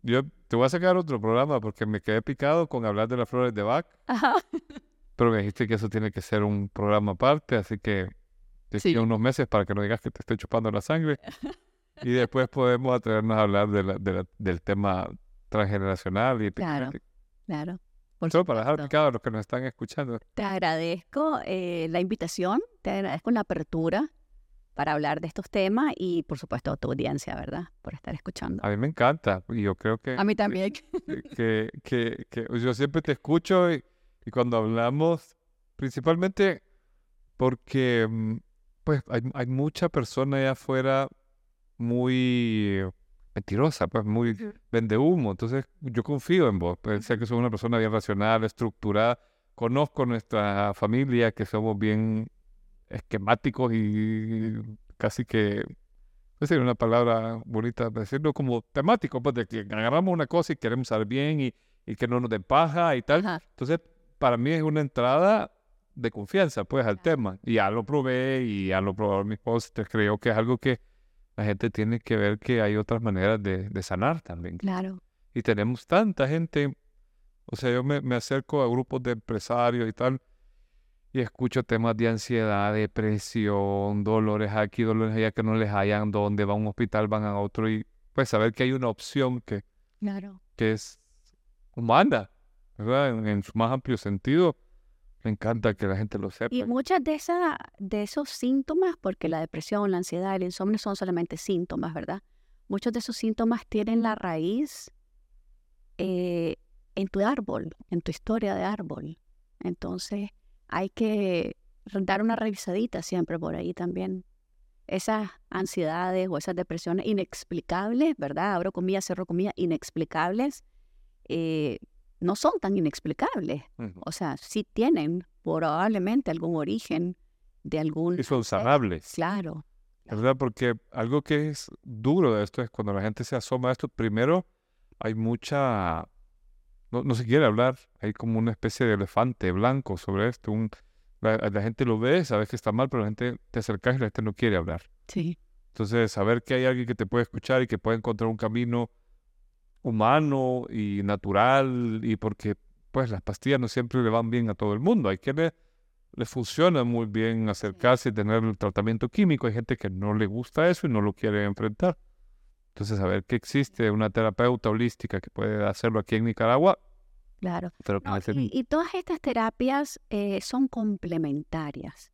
Yo te voy a sacar otro programa porque me quedé picado con hablar de las flores de Bach. Pero me dijiste que eso tiene que ser un programa aparte, así que te sí. unos meses para que no digas que te estoy chupando la sangre. y después podemos atrevernos a hablar de del tema transgeneracional. Y claro, claro. Solo para dejar picado a los que nos están escuchando. Te agradezco eh, la invitación, te agradezco la apertura para hablar de estos temas y, por supuesto, a tu audiencia, ¿verdad? Por estar escuchando. A mí me encanta y yo creo que... A mí también. Que, que, que, yo siempre te escucho y, y, cuando hablamos, principalmente porque, mm, pues, hay, hay mucha persona allá afuera muy mentirosa, pues muy vende humo. Entonces yo confío en vos, pues, sé que sos una persona bien racional, estructurada. Conozco nuestra familia, que somos bien esquemáticos y casi que, no sé, una palabra bonita, decirlo como temático, pues de que agarramos una cosa y queremos saber bien y, y que no nos den paja y tal. Entonces, para mí es una entrada de confianza, pues, al tema. Y ya lo probé y ya lo probaron mis postres. Creo que es algo que la gente tiene que ver que hay otras maneras de, sanar también. Claro. Y tenemos tanta gente, o sea, yo me, me, acerco a grupos de empresarios y tal, y escucho temas de ansiedad, depresión, dolores aquí, dolores allá que no les hayan, donde van a un hospital, van a otro, y pues saber que hay una opción que, claro. que es humana, ¿verdad? en su más amplio sentido, me encanta que la gente lo sepa. Y muchas de, esa, de esos síntomas, porque la depresión, la ansiedad, el insomnio son solamente síntomas, ¿verdad? Muchos de esos síntomas tienen la raíz eh, en tu árbol, en tu historia de árbol. Entonces hay que dar una revisadita siempre por ahí también. Esas ansiedades o esas depresiones inexplicables, ¿verdad? Abro comillas, cerro comillas, inexplicables. Eh, no son tan inexplicables. O sea, sí tienen probablemente algún origen de algún... Y son sanables. Claro. ¿Verdad? Porque algo que es duro de esto es cuando la gente se asoma a esto, primero hay mucha... No, se quiere hablar, hay como una especie de elefante blanco sobre esto. Un, la, gente lo ve, sabes que está mal, pero la gente te acerca y la gente no quiere hablar. Sí. Entonces, saber que hay alguien que te puede escuchar y que puede encontrar un camino humano y natural y porque pues las pastillas no siempre le van bien a todo el mundo. Hay quienes le funciona muy bien acercarse y tener el tratamiento químico. Hay gente que no le gusta eso y no lo quiere enfrentar. Entonces, saber que existe una terapeuta holística que puede hacerlo aquí en Nicaragua. Claro. y, todas estas terapias eh, son complementarias.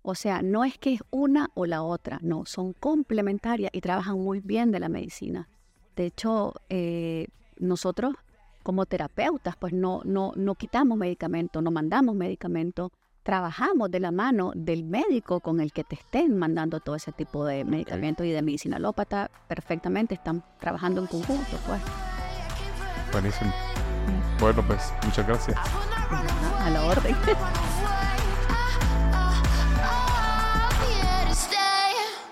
O sea, no es que es una o la otra, no, son complementarias y trabajan muy bien de la medicina. De hecho, eh, nosotros como terapeutas, pues no, no, no quitamos medicamentos, no mandamos medicamentos, trabajamos de la mano del médico con el que te estén mandando todo ese tipo de medicamentos y de medicina alópata, perfectamente están trabajando en conjunto, pues. Buenísimo. Bueno, pues muchas gracias. A la orden.